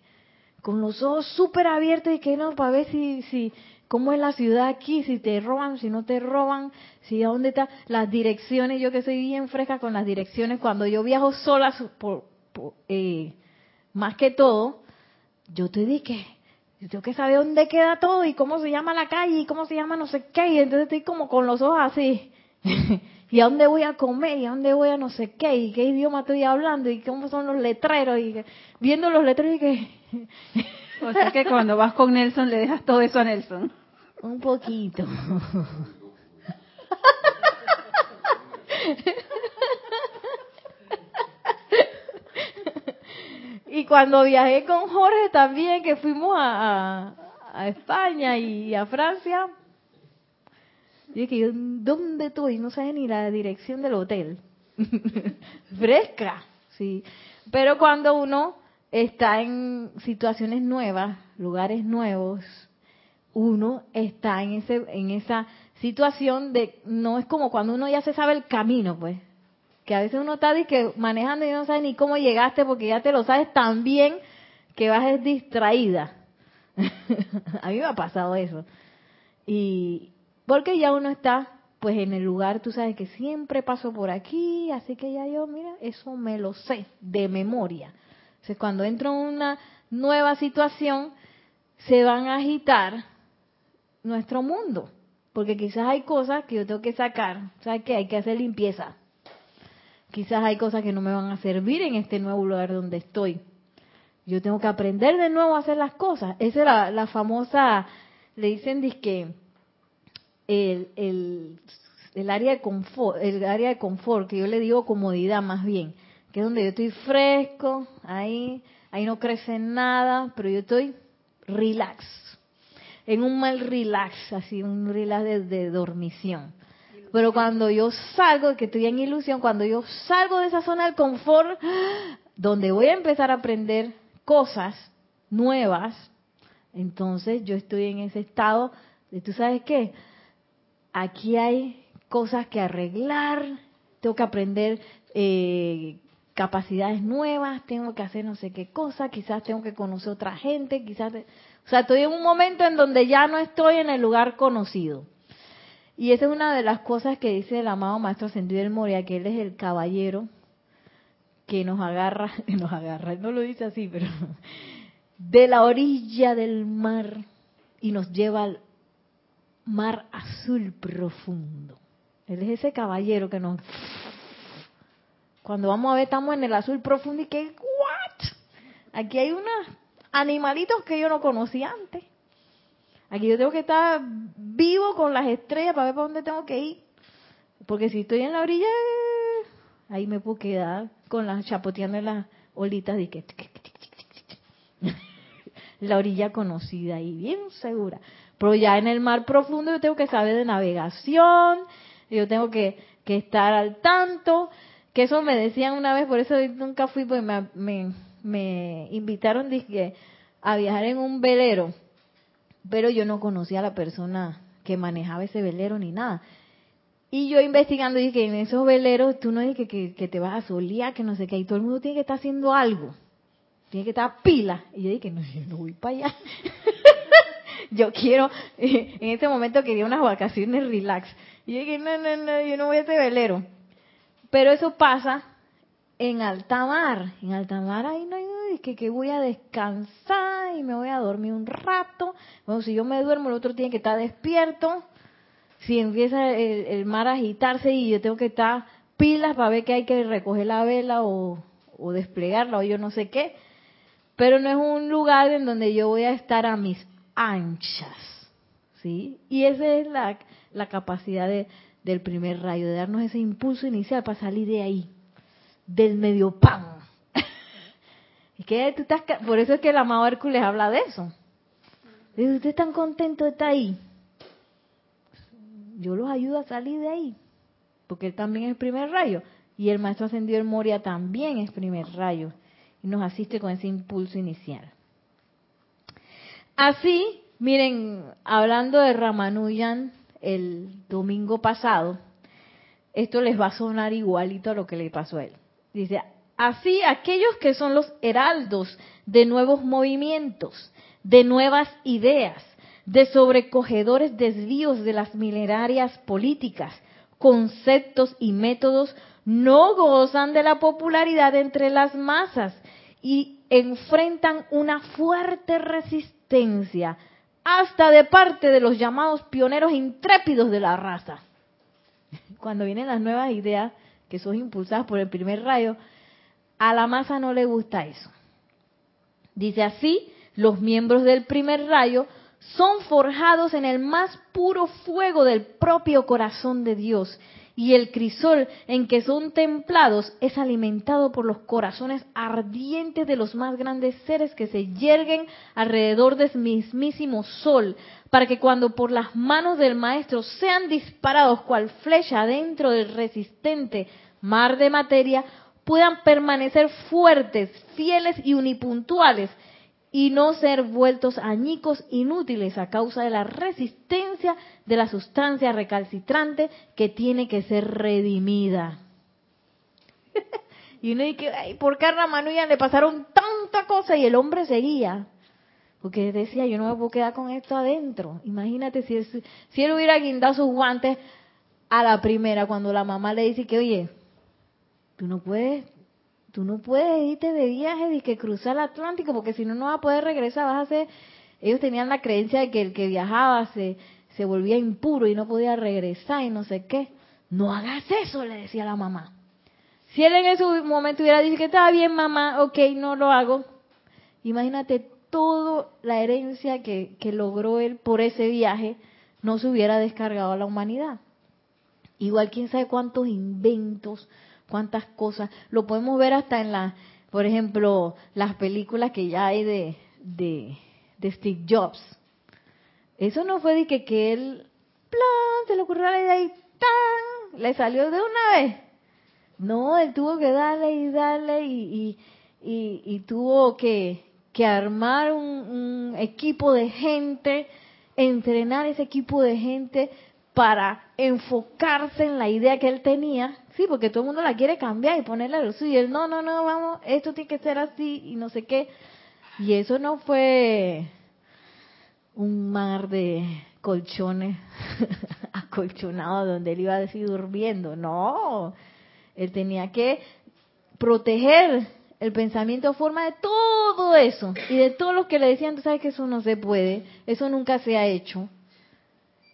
con los ojos súper abiertos y que no, para ver si, si, cómo es la ciudad aquí, si te roban, si no te roban, si a dónde están las direcciones. Yo que soy bien fresca con las direcciones, cuando yo viajo sola, por, por, eh, más que todo, yo te dije, Yo tengo que saber dónde queda todo y cómo se llama la calle y cómo se llama no sé qué. Y entonces estoy como con los ojos así. y a dónde voy a comer y a dónde voy a no sé qué y qué idioma estoy hablando y cómo son los letreros y viendo los letreros y que o sea que cuando vas con Nelson le dejas todo eso a Nelson. Un poquito. Y cuando viajé con Jorge también que fuimos a, a España y a Francia y es que ¿dónde estoy? No sé ni la dirección del hotel. Fresca, sí. Pero cuando uno está en situaciones nuevas, lugares nuevos, uno está en ese en esa situación de no es como cuando uno ya se sabe el camino, pues. Que a veces uno está que manejando y no sabe ni cómo llegaste porque ya te lo sabes tan bien que vas distraída. a mí me ha pasado eso. Y, porque ya uno está pues en el lugar, tú sabes que siempre paso por aquí, así que ya yo, mira, eso me lo sé de memoria. Entonces cuando entro en una nueva situación, se van a agitar nuestro mundo, porque quizás hay cosas que yo tengo que sacar, ¿sabes qué? Hay que hacer limpieza. Quizás hay cosas que no me van a servir en este nuevo lugar donde estoy. Yo tengo que aprender de nuevo a hacer las cosas. Esa es la, la famosa, le dicen disque, el, el, el, área de confort, el área de confort, que yo le digo comodidad más bien, que es donde yo estoy fresco, ahí, ahí no crece nada, pero yo estoy relax, en un mal relax, así, un relax de, de dormición. Pero cuando yo salgo, que estoy en ilusión, cuando yo salgo de esa zona del confort, donde voy a empezar a aprender cosas nuevas, entonces yo estoy en ese estado de, ¿tú sabes qué? Aquí hay cosas que arreglar, tengo que aprender eh, capacidades nuevas, tengo que hacer no sé qué cosa, quizás tengo que conocer otra gente, quizás... o sea, estoy en un momento en donde ya no estoy en el lugar conocido. Y esa es una de las cosas que dice el amado Maestro Ascendido del Moria, que él es el caballero que nos agarra, nos agarra, no lo dice así, pero de la orilla del mar y nos lleva al mar azul profundo. Él es ese caballero que nos... Cuando vamos a ver, estamos en el azul profundo y que, ¿what? Aquí hay unos animalitos que yo no conocía antes. Aquí yo tengo que estar vivo con las estrellas para ver para dónde tengo que ir. Porque si estoy en la orilla, ahí me puedo quedar con las chapoteando las olitas de que la orilla conocida y bien segura. Pero ya en el mar profundo yo tengo que saber de navegación, yo tengo que, estar al tanto, que eso me decían una vez, por eso nunca fui, porque me, me, invitaron dije, a viajar en un velero, pero yo no conocía a la persona que manejaba ese velero ni nada. Y yo investigando dije, en esos veleros tú no dices que, que, te vas a solear, que no sé qué, y todo el mundo tiene que estar haciendo algo. Tiene que estar pila. Y yo dije, no, yo no voy para allá. yo quiero, en este momento quería unas vacaciones relax. Y yo dije, no, no, no, yo no voy a ese velero. Pero eso pasa en alta mar. En alta mar ahí no hay que, que voy a descansar y me voy a dormir un rato. Bueno, si yo me duermo, el otro tiene que estar despierto. Si empieza el, mar a agitarse y yo tengo que estar pilas para ver que hay que recoger la vela o, o desplegarla o yo no sé qué. Pero no es un lugar en donde yo voy a estar a mis anchas. ¿sí? Y esa es la, la capacidad de, del primer rayo, de darnos ese impulso inicial para salir de ahí, del medio pan. y que tú estás, por eso es que el amado Hércules habla de eso. Dice, ¿usted tan contento de estar ahí? Yo los ayudo a salir de ahí, porque él también es primer rayo. Y el maestro ascendido el Moria también es primer rayo. Y nos asiste con ese impulso inicial. Así, miren, hablando de Ramanujan el domingo pasado, esto les va a sonar igualito a lo que le pasó a él. Dice, así aquellos que son los heraldos de nuevos movimientos, de nuevas ideas, de sobrecogedores desvíos de las milenarias políticas, conceptos y métodos, no gozan de la popularidad entre las masas y enfrentan una fuerte resistencia hasta de parte de los llamados pioneros intrépidos de la raza. Cuando vienen las nuevas ideas que son impulsadas por el primer rayo, a la masa no le gusta eso. Dice así, los miembros del primer rayo son forjados en el más puro fuego del propio corazón de Dios y el crisol en que son templados es alimentado por los corazones ardientes de los más grandes seres que se yerguen alrededor del mismísimo sol, para que cuando por las manos del maestro sean disparados cual flecha dentro del resistente mar de materia, puedan permanecer fuertes, fieles y unipuntuales, y no ser vueltos añicos inútiles a causa de la resistencia de la sustancia recalcitrante que tiene que ser redimida. y uno dice, ay, ¿por qué a le pasaron tanta cosa y el hombre seguía? Porque decía, yo no me puedo quedar con esto adentro. Imagínate si, si él hubiera guindado sus guantes a la primera, cuando la mamá le dice que, oye, tú no puedes tú no puedes irte de viaje y que cruzar el Atlántico porque si no no vas a poder regresar, vas a hacer ellos tenían la creencia de que el que viajaba se se volvía impuro y no podía regresar y no sé qué. No hagas eso, le decía la mamá. Si él en ese momento hubiera dicho que estaba bien, mamá, ok, no lo hago. Imagínate toda la herencia que, que logró él por ese viaje, no se hubiera descargado a la humanidad. Igual quién sabe cuántos inventos, cuántas cosas. Lo podemos ver hasta en la, por ejemplo, las películas que ya hay de, de Steve Jobs. Eso no fue de que, que él, plan, se le ocurrió la idea y ¡tan! le salió de una vez. No, él tuvo que darle y darle y, y, y, tuvo que, que armar un, equipo de gente, entrenar ese equipo de gente para enfocarse en la idea que él tenía Sí, porque todo el mundo la quiere cambiar y ponerle lo suyo. Y él, no, no, no, vamos, esto tiene que ser así y no sé qué. Y eso no fue un mar de colchones acolchonados donde él iba a decir durmiendo. No, él tenía que proteger el pensamiento forma de todo eso y de todos los que le decían, tú sabes que eso no se puede, eso nunca se ha hecho.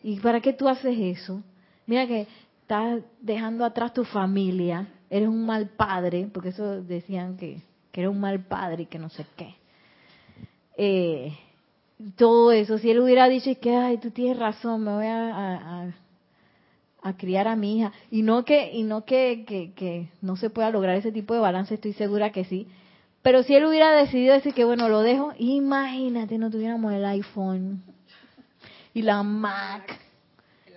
¿Y para qué tú haces eso? Mira que estás dejando atrás tu familia, eres un mal padre, porque eso decían que, que eres un mal padre y que no sé qué. Eh, todo eso, si él hubiera dicho que, ay, tú tienes razón, me voy a, a, criar a mi hija, y no que, y no que, que, que no se pueda lograr ese tipo de balance, estoy segura que sí, pero si él hubiera decidido decir que, bueno, lo dejo, imagínate, no tuviéramos el iPhone y la Mac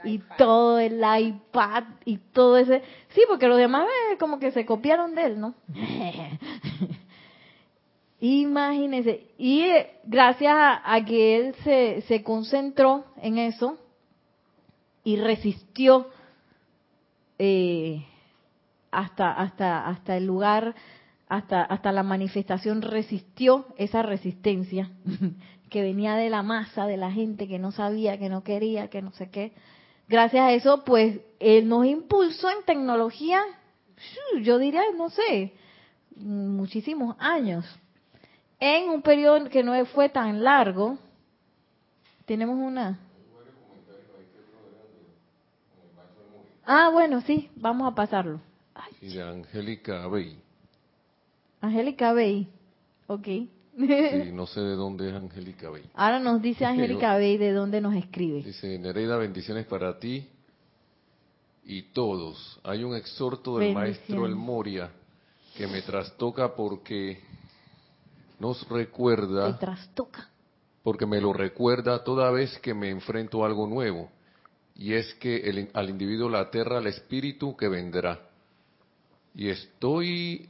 y todo el iPad y todo ese. Sí, porque los demás eh, como que se copiaron de él, ¿no? Imagínense. Y eh, gracias a, que él se, se concentró en eso y resistió eh, hasta, hasta, hasta el lugar, hasta, hasta la manifestación, resistió esa resistencia que venía de la masa, de la gente que no sabía, que no quería, que no sé qué gracias a eso, pues él nos impulsó en tecnología, yo diría, no sé, muchísimos años. En un periodo que no fue tan largo, tenemos una... Ah, bueno, sí, vamos a pasarlo. Y de Angélica Bey. Angélica Bey, ok. Sí, no sé de dónde es Angélica Bey. Ahora nos dice Angélica Bey de dónde nos escribe. Dice, Nereida, bendiciones para ti y todos. Hay un exhorto del maestro El Moria que me trastoca porque nos recuerda... Me trastoca. Porque me lo recuerda toda vez que me enfrento a algo nuevo. Y es que el, al individuo la aterra el espíritu que vendrá. Y estoy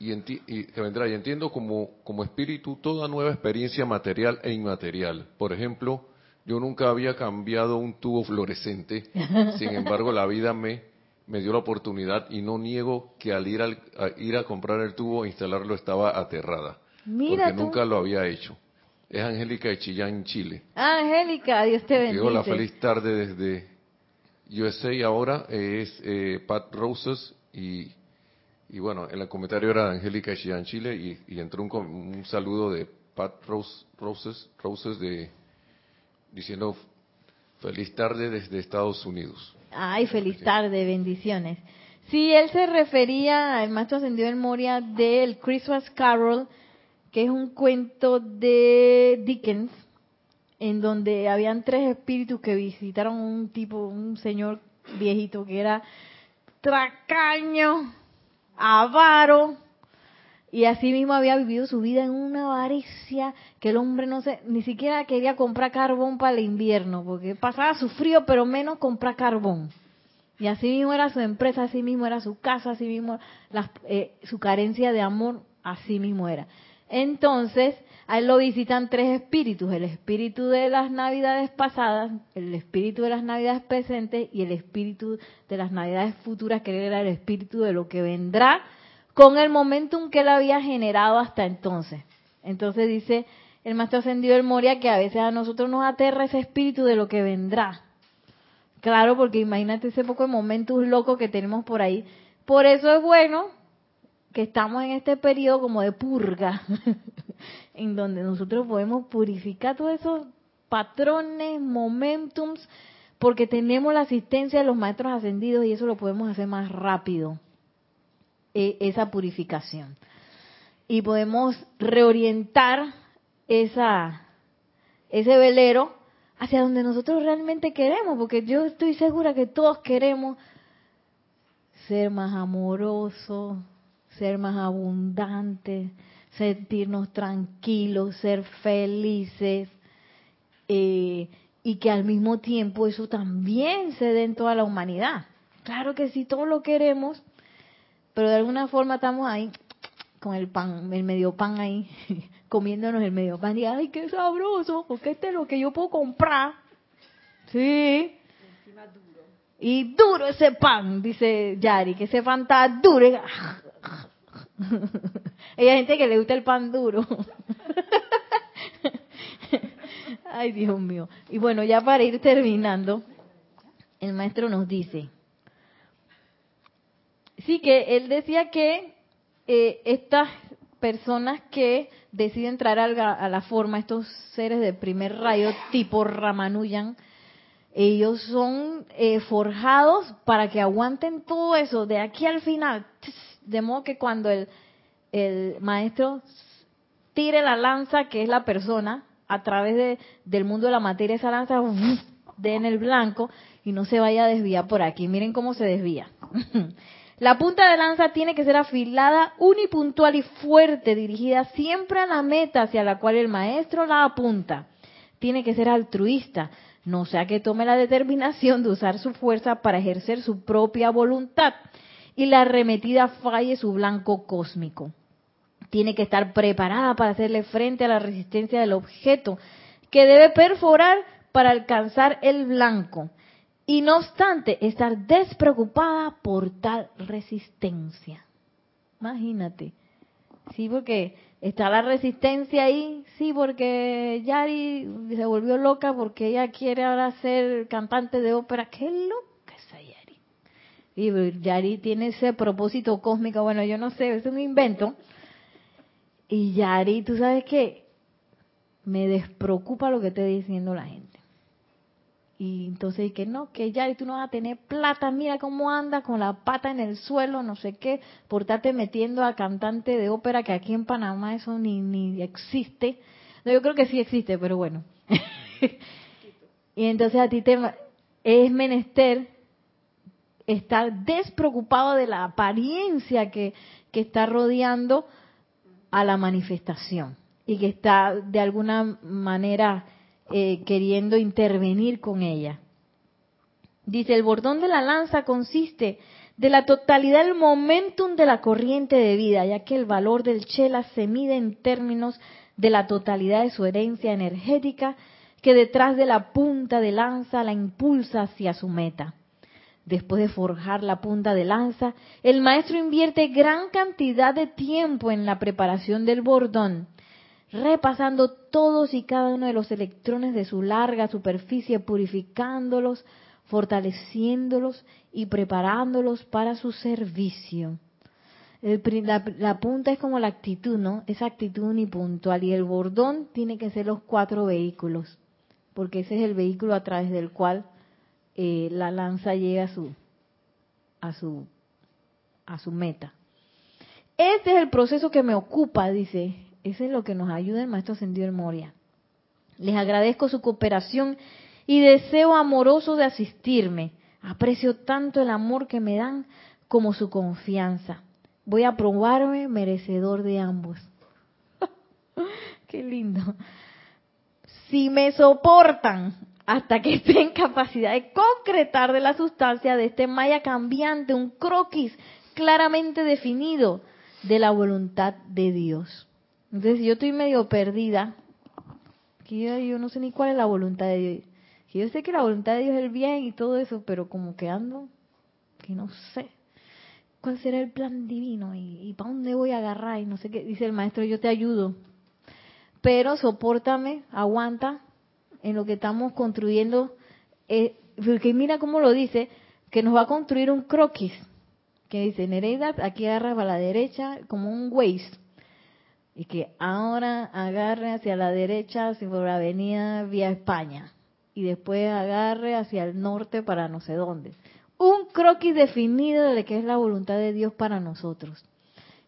y, que vendrá. Y entiendo como, como espíritu toda nueva experiencia material e inmaterial. Por ejemplo, yo nunca había cambiado un tubo fluorescente, sin embargo la vida me, me dio la oportunidad y no niego que al ir, al, a, ir a comprar el tubo e instalarlo estaba aterrada. Porque nunca lo había hecho. Es Angélica de Chillán, Chile. Angélica, Dios te bendiga. Hola, feliz tarde desde USA. Ahora es eh, Pat Roses y y bueno, en el comentario era Angélica Xian Chile y, entró un, saludo de Pat Rose, Roses, Roses de diciendo feliz tarde desde Estados Unidos. Ay, feliz tarde, bendiciones. Sí, él se refería al maestro ascendido en Moria del Christmas Carol, que es un cuento de Dickens, en donde habían tres espíritus que visitaron un tipo, un señor viejito que era tracaño, avaro, y así mismo había vivido su vida en una avaricia que el hombre no se, ni siquiera quería comprar carbón para el invierno, porque pasaba su frío, pero menos comprar carbón. Y así mismo era su empresa, así mismo era su casa, así mismo eh, su carencia de amor, así mismo era. Entonces, a él lo visitan tres espíritus, el espíritu de las navidades pasadas, el espíritu de las navidades presentes y el espíritu de las navidades futuras, que era el espíritu de lo que vendrá con el momentum que él había generado hasta entonces. Entonces dice el maestro ascendido del Moria que a veces a nosotros nos aterra ese espíritu de lo que vendrá. Claro, porque imagínate ese poco de momentos locos que tenemos por ahí. Por eso es bueno que estamos en este periodo como de purga, en donde nosotros podemos purificar todos esos patrones, momentums, porque tenemos la asistencia de los maestros ascendidos y eso lo podemos hacer más rápido, e, esa purificación. Y podemos reorientar esa, ese velero hacia donde nosotros realmente queremos, porque yo estoy segura que todos queremos ser más amorosos, ser más abundantes, sentirnos tranquilos, ser felices, eh, y que al mismo tiempo eso también se dé en toda la humanidad. Claro que sí, todos lo queremos, pero de alguna forma estamos ahí con el pan, el medio pan ahí, comiéndonos el medio pan y ay, qué sabroso, porque este es lo que yo puedo comprar. Sí. Y duro ese pan, dice Yari, que ese pan está duro. Hay gente que le gusta el pan duro. Ay, Dios mío. Y bueno, ya para ir terminando, el maestro nos dice, sí que él decía que eh, estas personas que deciden entrar a la forma, estos seres de primer rayo tipo Ramanujan, ellos son eh, forjados para que aguanten todo eso de aquí al final. De modo que cuando el, el maestro tire la lanza, que es la persona, a través de, del mundo de la materia, esa lanza de en el blanco y no se vaya a desviar por aquí. Miren cómo se desvía. La punta de lanza tiene que ser afilada, unipuntual y fuerte, dirigida siempre a la meta hacia la cual el maestro la apunta. Tiene que ser altruista, no sea que tome la determinación de usar su fuerza para ejercer su propia voluntad y la arremetida falle su blanco cósmico. Tiene que estar preparada para hacerle frente a la resistencia del objeto que debe perforar para alcanzar el blanco y no obstante estar despreocupada por tal resistencia. Imagínate. Sí, porque está la resistencia ahí, sí, porque Yari se volvió loca porque ella quiere ahora ser cantante de ópera. ¡Qué Yari! Y Yari tiene ese propósito cósmico, bueno, yo no sé, es un invento. Y Yari, tú sabes que me despreocupa lo que esté diciendo la gente. Y entonces que no, que ya tú no vas a tener plata, mira cómo anda con la pata en el suelo, no sé qué, por estarte metiendo a cantante de ópera que aquí en Panamá eso ni, ni existe. No, yo creo que sí existe, pero bueno. y entonces a ti te es menester estar despreocupado de la apariencia que, que está rodeando a la manifestación y que está de alguna manera eh, queriendo intervenir con ella. Dice, el bordón de la lanza consiste de la totalidad del momentum de la corriente de vida, ya que el valor del chela se mide en términos de la totalidad de su herencia energética que detrás de la punta de lanza la impulsa hacia su meta. Después de forjar la punta de lanza, el maestro invierte gran cantidad de tiempo en la preparación del bordón, repasando todos y cada uno de los electrones de su larga superficie, purificándolos, fortaleciéndolos y preparándolos para su servicio. La punta es como la actitud, ¿no? Esa actitud unipuntual. Y el bordón tiene que ser los cuatro vehículos, porque ese es el vehículo a través del cual eh, la lanza llega a su, a su, a su meta. Este es el proceso que me ocupa, dice. Ese es lo que nos ayuda el maestro Ascendido del Moria. Les agradezco su cooperación y deseo amoroso de asistirme. Aprecio tanto el amor que me dan como su confianza. Voy a probarme merecedor de ambos. Qué lindo. Si me soportan hasta que esté en capacidad de concretar de la sustancia de este maya cambiante un croquis claramente definido de la voluntad de Dios. Entonces, yo estoy medio perdida, que yo, no sé ni cuál es la voluntad de Dios. Que yo sé que la voluntad de Dios es el bien y todo eso, pero como que ando, que no sé cuál será el plan divino y, y para dónde voy a agarrar y no sé qué. Dice el maestro, yo te ayudo, pero soportame, aguanta en lo que estamos construyendo. Eh, porque mira cómo lo dice, que nos va a construir un croquis. Que dice, Nereida, aquí agarras a la derecha como un Waze. Y que ahora agarre hacia la derecha, hacia por la avenida vía España. Y después agarre hacia el norte para no sé dónde. Un croquis definido de lo que es la voluntad de Dios para nosotros.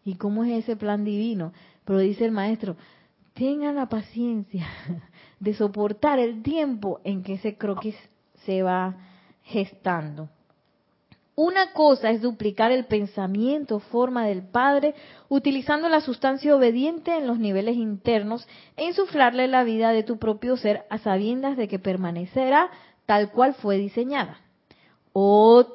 ¿Y cómo es ese plan divino? Pero dice el maestro, tengan la paciencia de soportar el tiempo en que ese croquis se va gestando. Una cosa es duplicar el pensamiento, forma del Padre, utilizando la sustancia obediente en los niveles internos e insuflarle la vida de tu propio ser a sabiendas de que permanecerá tal cual fue diseñada. Otra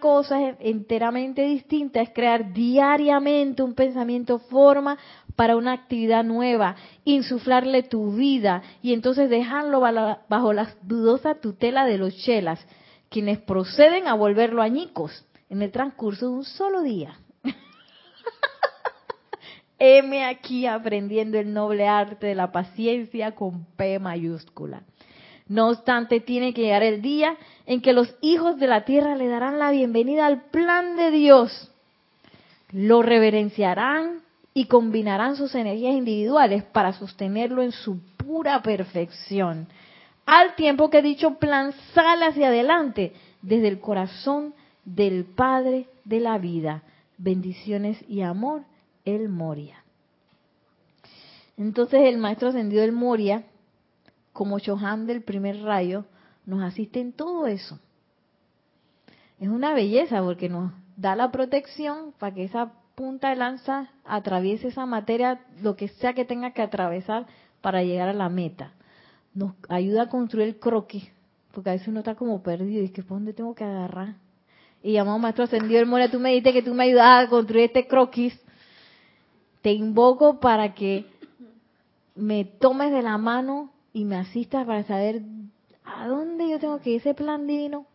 cosa enteramente distinta es crear diariamente un pensamiento forma para una actividad nueva, insuflarle tu vida y entonces dejarlo bajo la dudosa tutela de los chelas, quienes proceden a volverlo añicos en el transcurso de un solo día. Heme aquí aprendiendo el noble arte de la paciencia con P mayúscula. No obstante, tiene que llegar el día en que los hijos de la tierra le darán la bienvenida al plan de Dios. Lo reverenciarán y combinarán sus energías individuales para sostenerlo en su pura perfección. Al tiempo que dicho plan sale hacia adelante desde el corazón del Padre de la vida. Bendiciones y amor, el Moria. Entonces el Maestro Ascendido del Moria como Chohan del primer rayo, nos asiste en todo eso. Es una belleza porque nos da la protección para que esa punta de lanza atraviese esa materia, lo que sea que tenga que atravesar para llegar a la meta. Nos ayuda a construir el croquis, porque a veces uno está como perdido y es que ¿por dónde tengo que agarrar? Y llamado Maestro Ascendido del Moria, tú me dijiste que tú me ayudas a construir este croquis. Te invoco para que me tomes de la mano y me asistas para saber a dónde yo tengo que ir ese plan divino.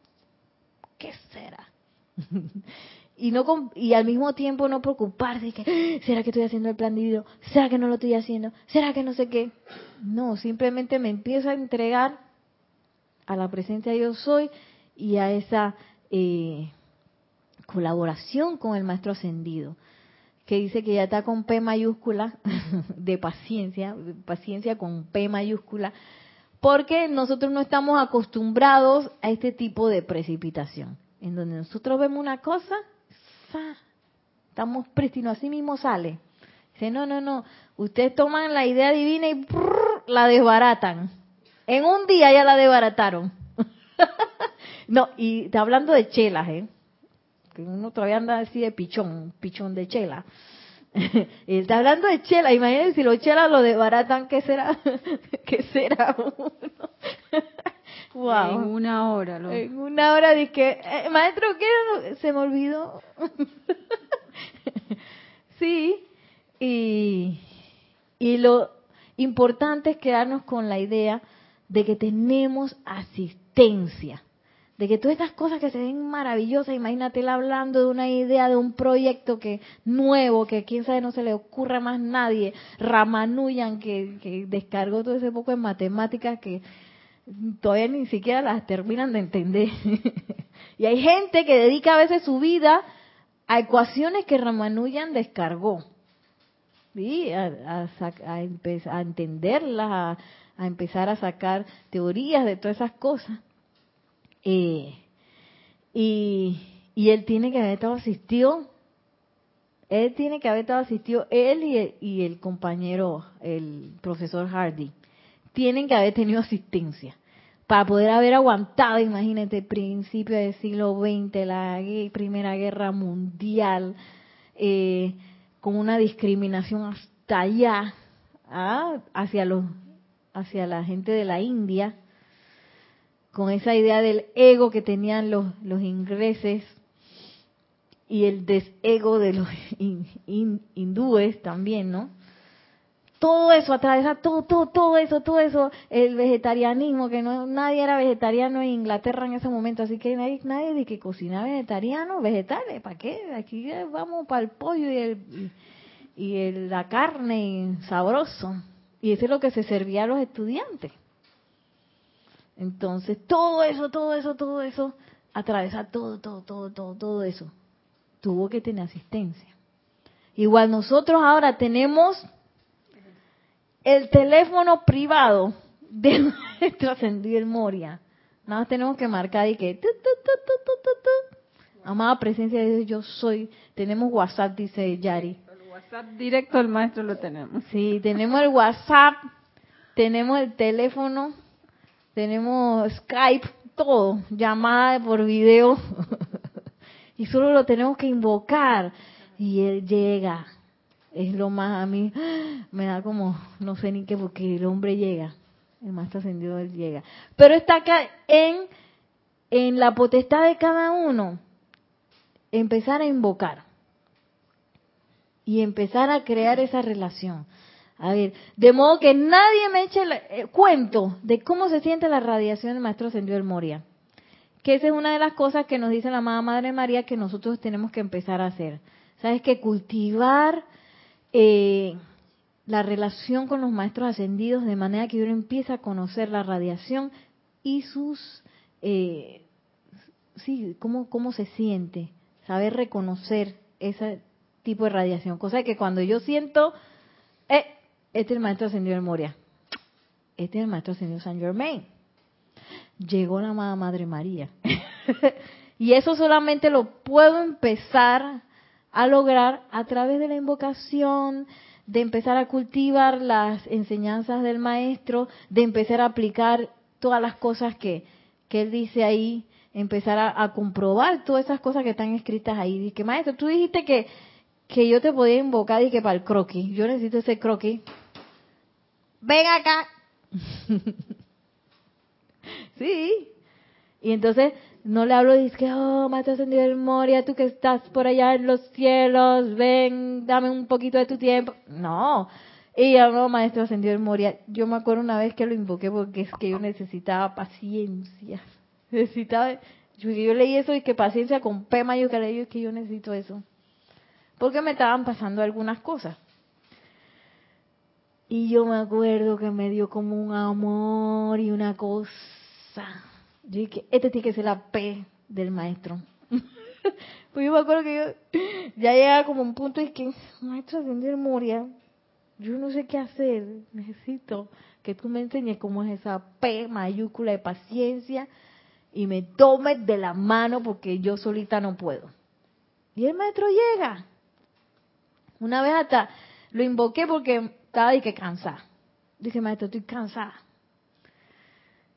¿Qué será? y no y al mismo tiempo no preocuparse que será que estoy haciendo el plan divino, será que no lo estoy haciendo, será que no sé qué. No, simplemente me empiezo a entregar a la presencia yo soy y a esa eh, colaboración con el maestro ascendido que dice que ya está con P mayúscula de paciencia, paciencia con P mayúscula, porque nosotros no estamos acostumbrados a este tipo de precipitación, en donde nosotros vemos una cosa, estamos prístinos, así mismo sale. Dice, no, no, no, ustedes toman la idea divina y la desbaratan. En un día ya la desbarataron. no, y está hablando de chelas, ¿eh? Que uno todavía anda así de pichón, pichón de chela. y está hablando de chela, imagínense si los chelas lo desbaratan, ¿qué será? ¿Qué será uno? wow. En una hora. Lo... En una hora dije, eh, maestro, ¿qué era? Se me olvidó. sí, y, y lo importante es quedarnos con la idea de que tenemos asistencia de que todas estas cosas que se ven maravillosas, imagínatela hablando de una idea, de un proyecto que nuevo, que quién sabe no se le ocurra más nadie, Ramanujan que, descargó todo ese poco de matemáticas que todavía ni siquiera las terminan de entender. y hay gente que dedica a veces su vida a ecuaciones que Ramanujan descargó. ¿sí? A, a, a entenderlas, a, empezar a sacar teorías de todas esas cosas. Eh, y, y él tiene que haber estado asistido, él tiene que haber estado asistido, él y el, y el compañero, el profesor Hardy, tienen que haber tenido asistencia para poder haber aguantado, imagínate, principio del siglo XX, la Primera Guerra Mundial, eh, con una discriminación hasta allá ¿ah? hacia los hacia la gente de la India, con esa idea del ego que tenían los, los ingleses y el desego de los hindúes también, ¿no? todo eso atraviesa todo, todo, todo eso, todo eso, el vegetarianismo, que no nadie era vegetariano en Inglaterra en ese momento, así que nadie, nadie de que cocina vegetariano, vegetales, ¿para qué? Aquí vamos para el pollo y el y el, la carne sabroso. Y eso es lo que se servía a los estudiantes. Entonces, todo eso, todo eso, todo eso, atraviesa todo, todo, todo, todo, todo eso. Tuvo que tener asistencia. Igual nosotros ahora tenemos el teléfono privado de nuestro ascendido Moria. Nada más tenemos que marcar y que... Amada presencia de Dios, yo soy. Tenemos WhatsApp, dice Yari. El WhatsApp directo al maestro lo tenemos. Sí, tenemos el WhatsApp, tenemos el teléfono, tenemos Skype, todo, llamada por video. y solo lo tenemos que invocar. Y él llega es lo más a mí me da como no sé ni qué porque el hombre llega el más ascendido él llega pero está acá en en la potestad de cada uno empezar a invocar y empezar a crear esa relación a ver de modo que nadie me eche el eh, cuento de cómo se siente la radiación del maestro ascendido del Moria que esa es una de las cosas que nos dice la amada Madre María que nosotros tenemos que empezar a hacer sabes que cultivar eh, la relación con los maestros ascendidos de manera que uno empieza a conocer la radiación y sus, eh, sí, cómo, cómo se siente, saber reconocer ese tipo de radiación. Cosa que cuando yo siento, eh, este es el maestro ascendido de Moria, este es el maestro ascendido San Germain, llegó la amada Madre María. y eso solamente lo puedo empezar a lograr a través de la invocación, de empezar a cultivar las enseñanzas del maestro, de empezar a aplicar todas las cosas que, que él dice ahí, empezar a, comprobar todas esas cosas que están escritas ahí. que maestro, tú dijiste que, que yo te podía invocar y que para el croquis, yo necesito ese croquis. Ven acá. sí. Y entonces no le hablo y que, oh, Maestro Ascendido del Moria, tú que estás por allá en los cielos, ven, dame un poquito de tu tiempo. No. Y no, Maestro Ascendido del Moria, yo me acuerdo una vez que lo invoqué porque es que yo necesitaba paciencia. Necesitaba, yo, leí eso y que paciencia con P mayúscula, y es que yo necesito eso. Porque me estaban pasando algunas cosas. Y yo me acuerdo que me dio como un amor y una cosa yo dije, este tiene que ser la P del maestro. pues yo me acuerdo que yo ya llegaba como un punto y que, maestro Ascendido Moria, yo no sé qué hacer, necesito que tú me enseñes cómo es esa P mayúscula de paciencia y me tomes de la mano porque yo solita no puedo. Y el maestro llega. Una vez hasta lo invoqué porque estaba de que cansada. Dije, maestro, estoy cansada.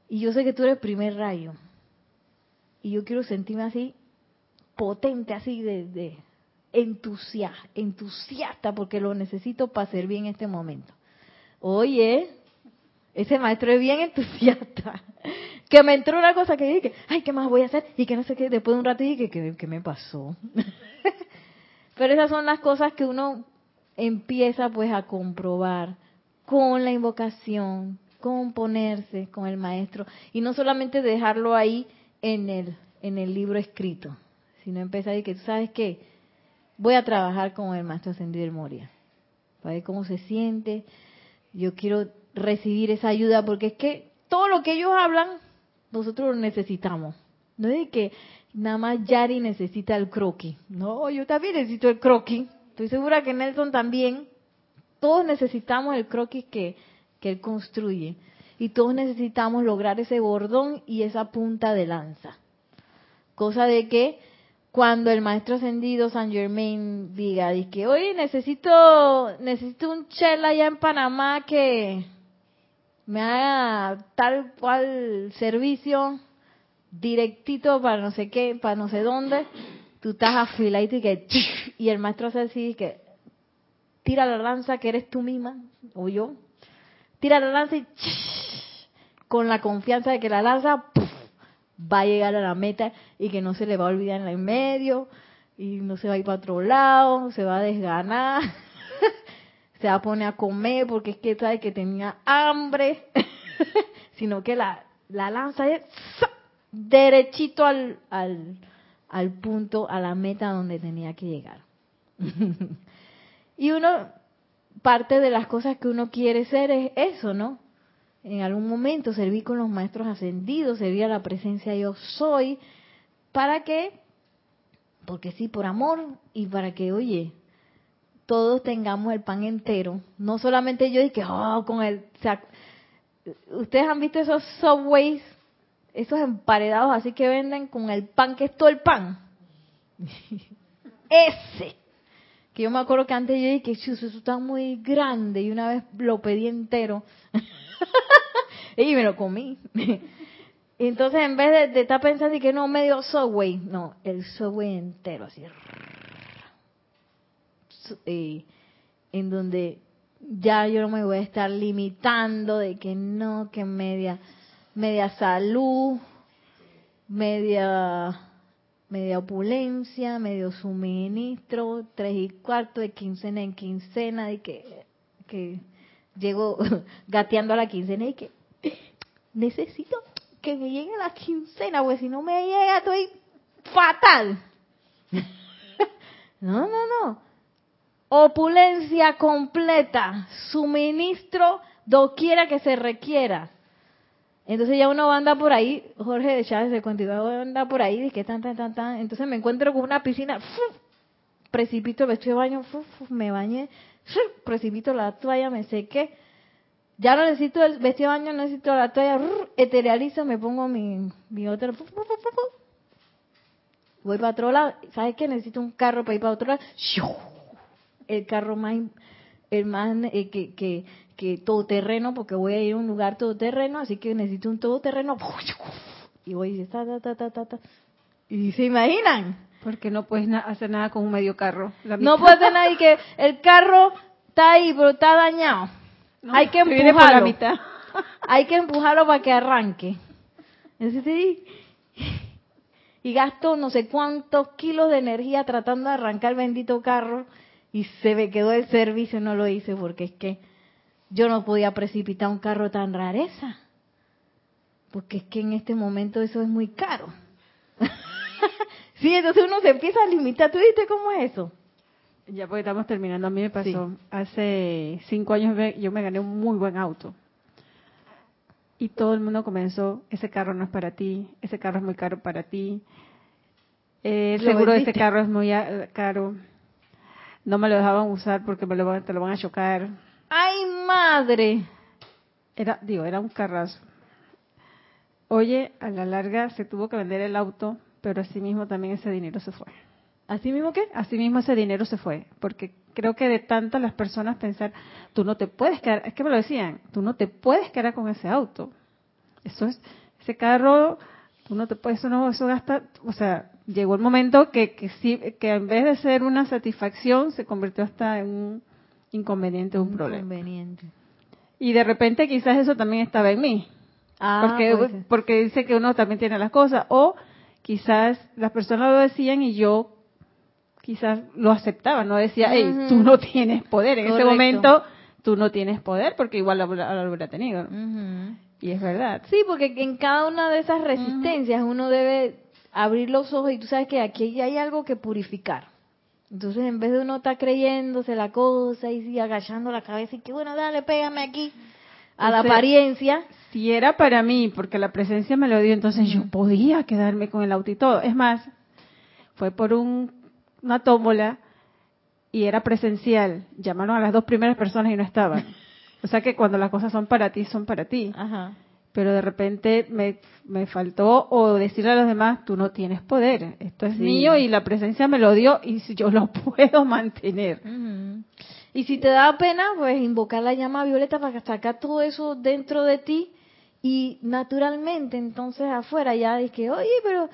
Y yo sé que tú eres el primer rayo. Y yo quiero sentirme así, potente, así de, entusiasta, entusiasta, porque lo necesito para servir en este momento. Oye, ese maestro es bien entusiasta. Que me entró una cosa que dije, ay, ¿qué más voy a hacer? Y que no sé qué, después de un rato dije, ¿qué, qué me pasó? Pero esas son las cosas que uno empieza pues a comprobar con la invocación, componerse con el maestro y no solamente dejarlo ahí en el en el libro escrito, sino empezar y que tú sabes que voy a trabajar con el maestro ascendido del Moria para ver cómo se siente. Yo quiero recibir esa ayuda porque es que todo lo que ellos hablan nosotros lo necesitamos. No es que nada más Yari necesita el croquis. No, yo también necesito el croquis. Estoy segura que Nelson también. Todos necesitamos el croquis que, que él construye. Y todos necesitamos lograr ese bordón y esa punta de lanza. Cosa de que cuando el maestro ascendido San Germain diga, que oye, necesito, necesito un chel allá en Panamá que me haga tal cual servicio directito para no sé qué, para no sé dónde, tú estás afiladito y que y el maestro hace así que tira la lanza que eres tú misma o yo, tira la lanza y con la confianza de que la lanza va a llegar a la meta y que no se le va a olvidar en el medio y no se va a ir para otro lado, se va a desganar, se va a poner a comer porque es que sabe que tenía hambre, sino que la, la lanza es derechito al, al, al punto, a la meta donde tenía que llegar. y uno, parte de las cosas que uno quiere ser es eso, ¿no? En algún momento servir con los maestros ascendidos, servir a la presencia yo soy, ¿para qué? Porque sí, por amor y para que, oye, todos tengamos el pan entero. No solamente yo y que, oh, con el... Ustedes han visto esos subways esos emparedados así que venden con el pan que es todo el pan. Ese. Que yo me acuerdo que antes yo dije que eso está muy grande y una vez lo pedí entero. y me lo comí. Entonces en vez de, estar pensando que no medio subway, no, el subway entero así. en donde ya yo no me voy a estar limitando de que no, que media media salud, media media opulencia, medio suministro, tres y cuarto de quincena en quincena, y que, que llego gateando a la quincena y que necesito que me llegue la quincena, porque si no me llega estoy fatal. no, no, no. Opulencia completa, suministro doquiera que se requiera. Entonces ya uno anda por ahí, Jorge de Chávez de Contigo anda por ahí, que tan, tan, tan, tan. Entonces me encuentro con una piscina, precipito el vestido de baño, me bañé, precipito la toalla, me sequé. Ya no necesito el vestido de baño, no necesito la toalla, eterializo, me pongo mi, mi otra, voy para otro lado. ¿Sabes qué? Necesito un carro para ir para otro lado. El carro más, el más eh, que, que que todoterreno, porque voy a ir a un lugar todoterreno, así que necesito un todoterreno. Y voy ta, ta, ta, ta, ta. Y se imaginan. Porque no puedes hacer nada con un medio carro. no puedes hacer nada y que el carro está ahí, pero está dañado. Hay que empujarlo. mitad. Hay que empujarlo para que arranque. Y gasto no sé cuántos kilos de energía tratando de arrancar el bendito carro y se me quedó el servicio, no lo hice porque es que yo no podía precipitar un carro tan rareza, porque es que en este momento eso es muy caro. sí, entonces uno se empieza a limitar. ¿Tú viste cómo es eso? Ya porque estamos terminando, a mí me pasó, hace cinco años yo me gané un muy buen auto. Y todo el mundo comenzó, ese carro no es para ti, ese carro es muy caro para ti, eh, el seguro de ese carro es muy caro, no me lo dejaban usar porque me lo, te lo van a chocar ¡Ay, madre! Era, digo, era un carrazo. Oye, a la larga se tuvo que vender el auto, pero así mismo también ese dinero se fue. ¿Así mismo qué? Así mismo ese dinero se fue, porque creo que de tantas las personas pensar, tú no te puedes quedar, es que me lo decían, tú no te puedes quedar con ese auto. Eso es, ese carro, tú no te puedes, eso no, eso gasta, o sea, llegó el momento que, que sí, que en vez de ser una satisfacción, se convirtió hasta en un inconveniente, un problema. Y de repente quizás eso también estaba en mí. Ah, porque, porque dice que uno también tiene las cosas. O quizás las personas lo decían y yo quizás lo aceptaba. No decía, hey, tú no tienes poder. En ese momento tú no tienes poder porque igual lo, lo hubiera tenido. Y es verdad. Sí, porque en cada una de esas resistencias uno debe abrir los ojos y tú sabes que aquí hay algo que purificar. Entonces, en vez de uno estar creyéndose la cosa y agachando la cabeza y que bueno, dale, pégame aquí. a la apariencia. Si era para mí, porque la presencia me lo dio, entonces yo podía quedarme con el auto y todo. Es más, fue por un, una tómbola y era presencial. Llamaron a las dos primeras personas y no estaban. O sea que cuando las cosas son para ti, son para ti. Ajá. Pero de repente me, me faltó o decirle a los demás, tú no tienes poder, esto es Sí. mío y la presencia me lo dio y yo lo puedo mantener. Y si te da pena, pues invocar la llama violeta para sacar todo eso dentro de ti y naturalmente entonces afuera ya dices que, oye, pero...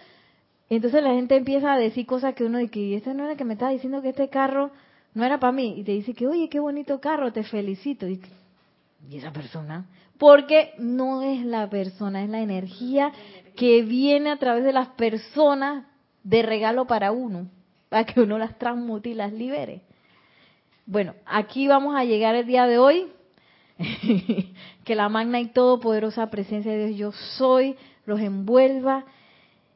Entonces la gente empieza a decir cosas que uno dice, y este no era que me estaba diciendo que este carro no era para mí. Y te dice que, oye, qué bonito carro, te felicito. Y, ¿y esa persona? Porque no es la persona, es la energía que viene a través de las personas de regalo para uno, para que uno las transmute y las libere. Bueno, aquí vamos a llegar el día de hoy. que la magna y todopoderosa presencia de Dios yo soy los envuelva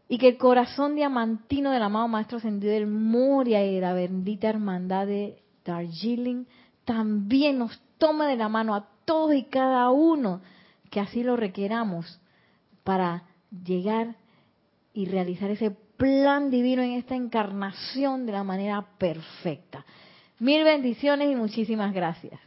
y que el corazón diamantino del amado Maestro Ascendido del Moria y de la bendita hermandad de Darjeeling también nos tome de la mano a todos y cada uno que así lo requeramos para llegar y realizar ese plan divino en esta encarnación de la manera perfecta. Mil bendiciones y muchísimas gracias.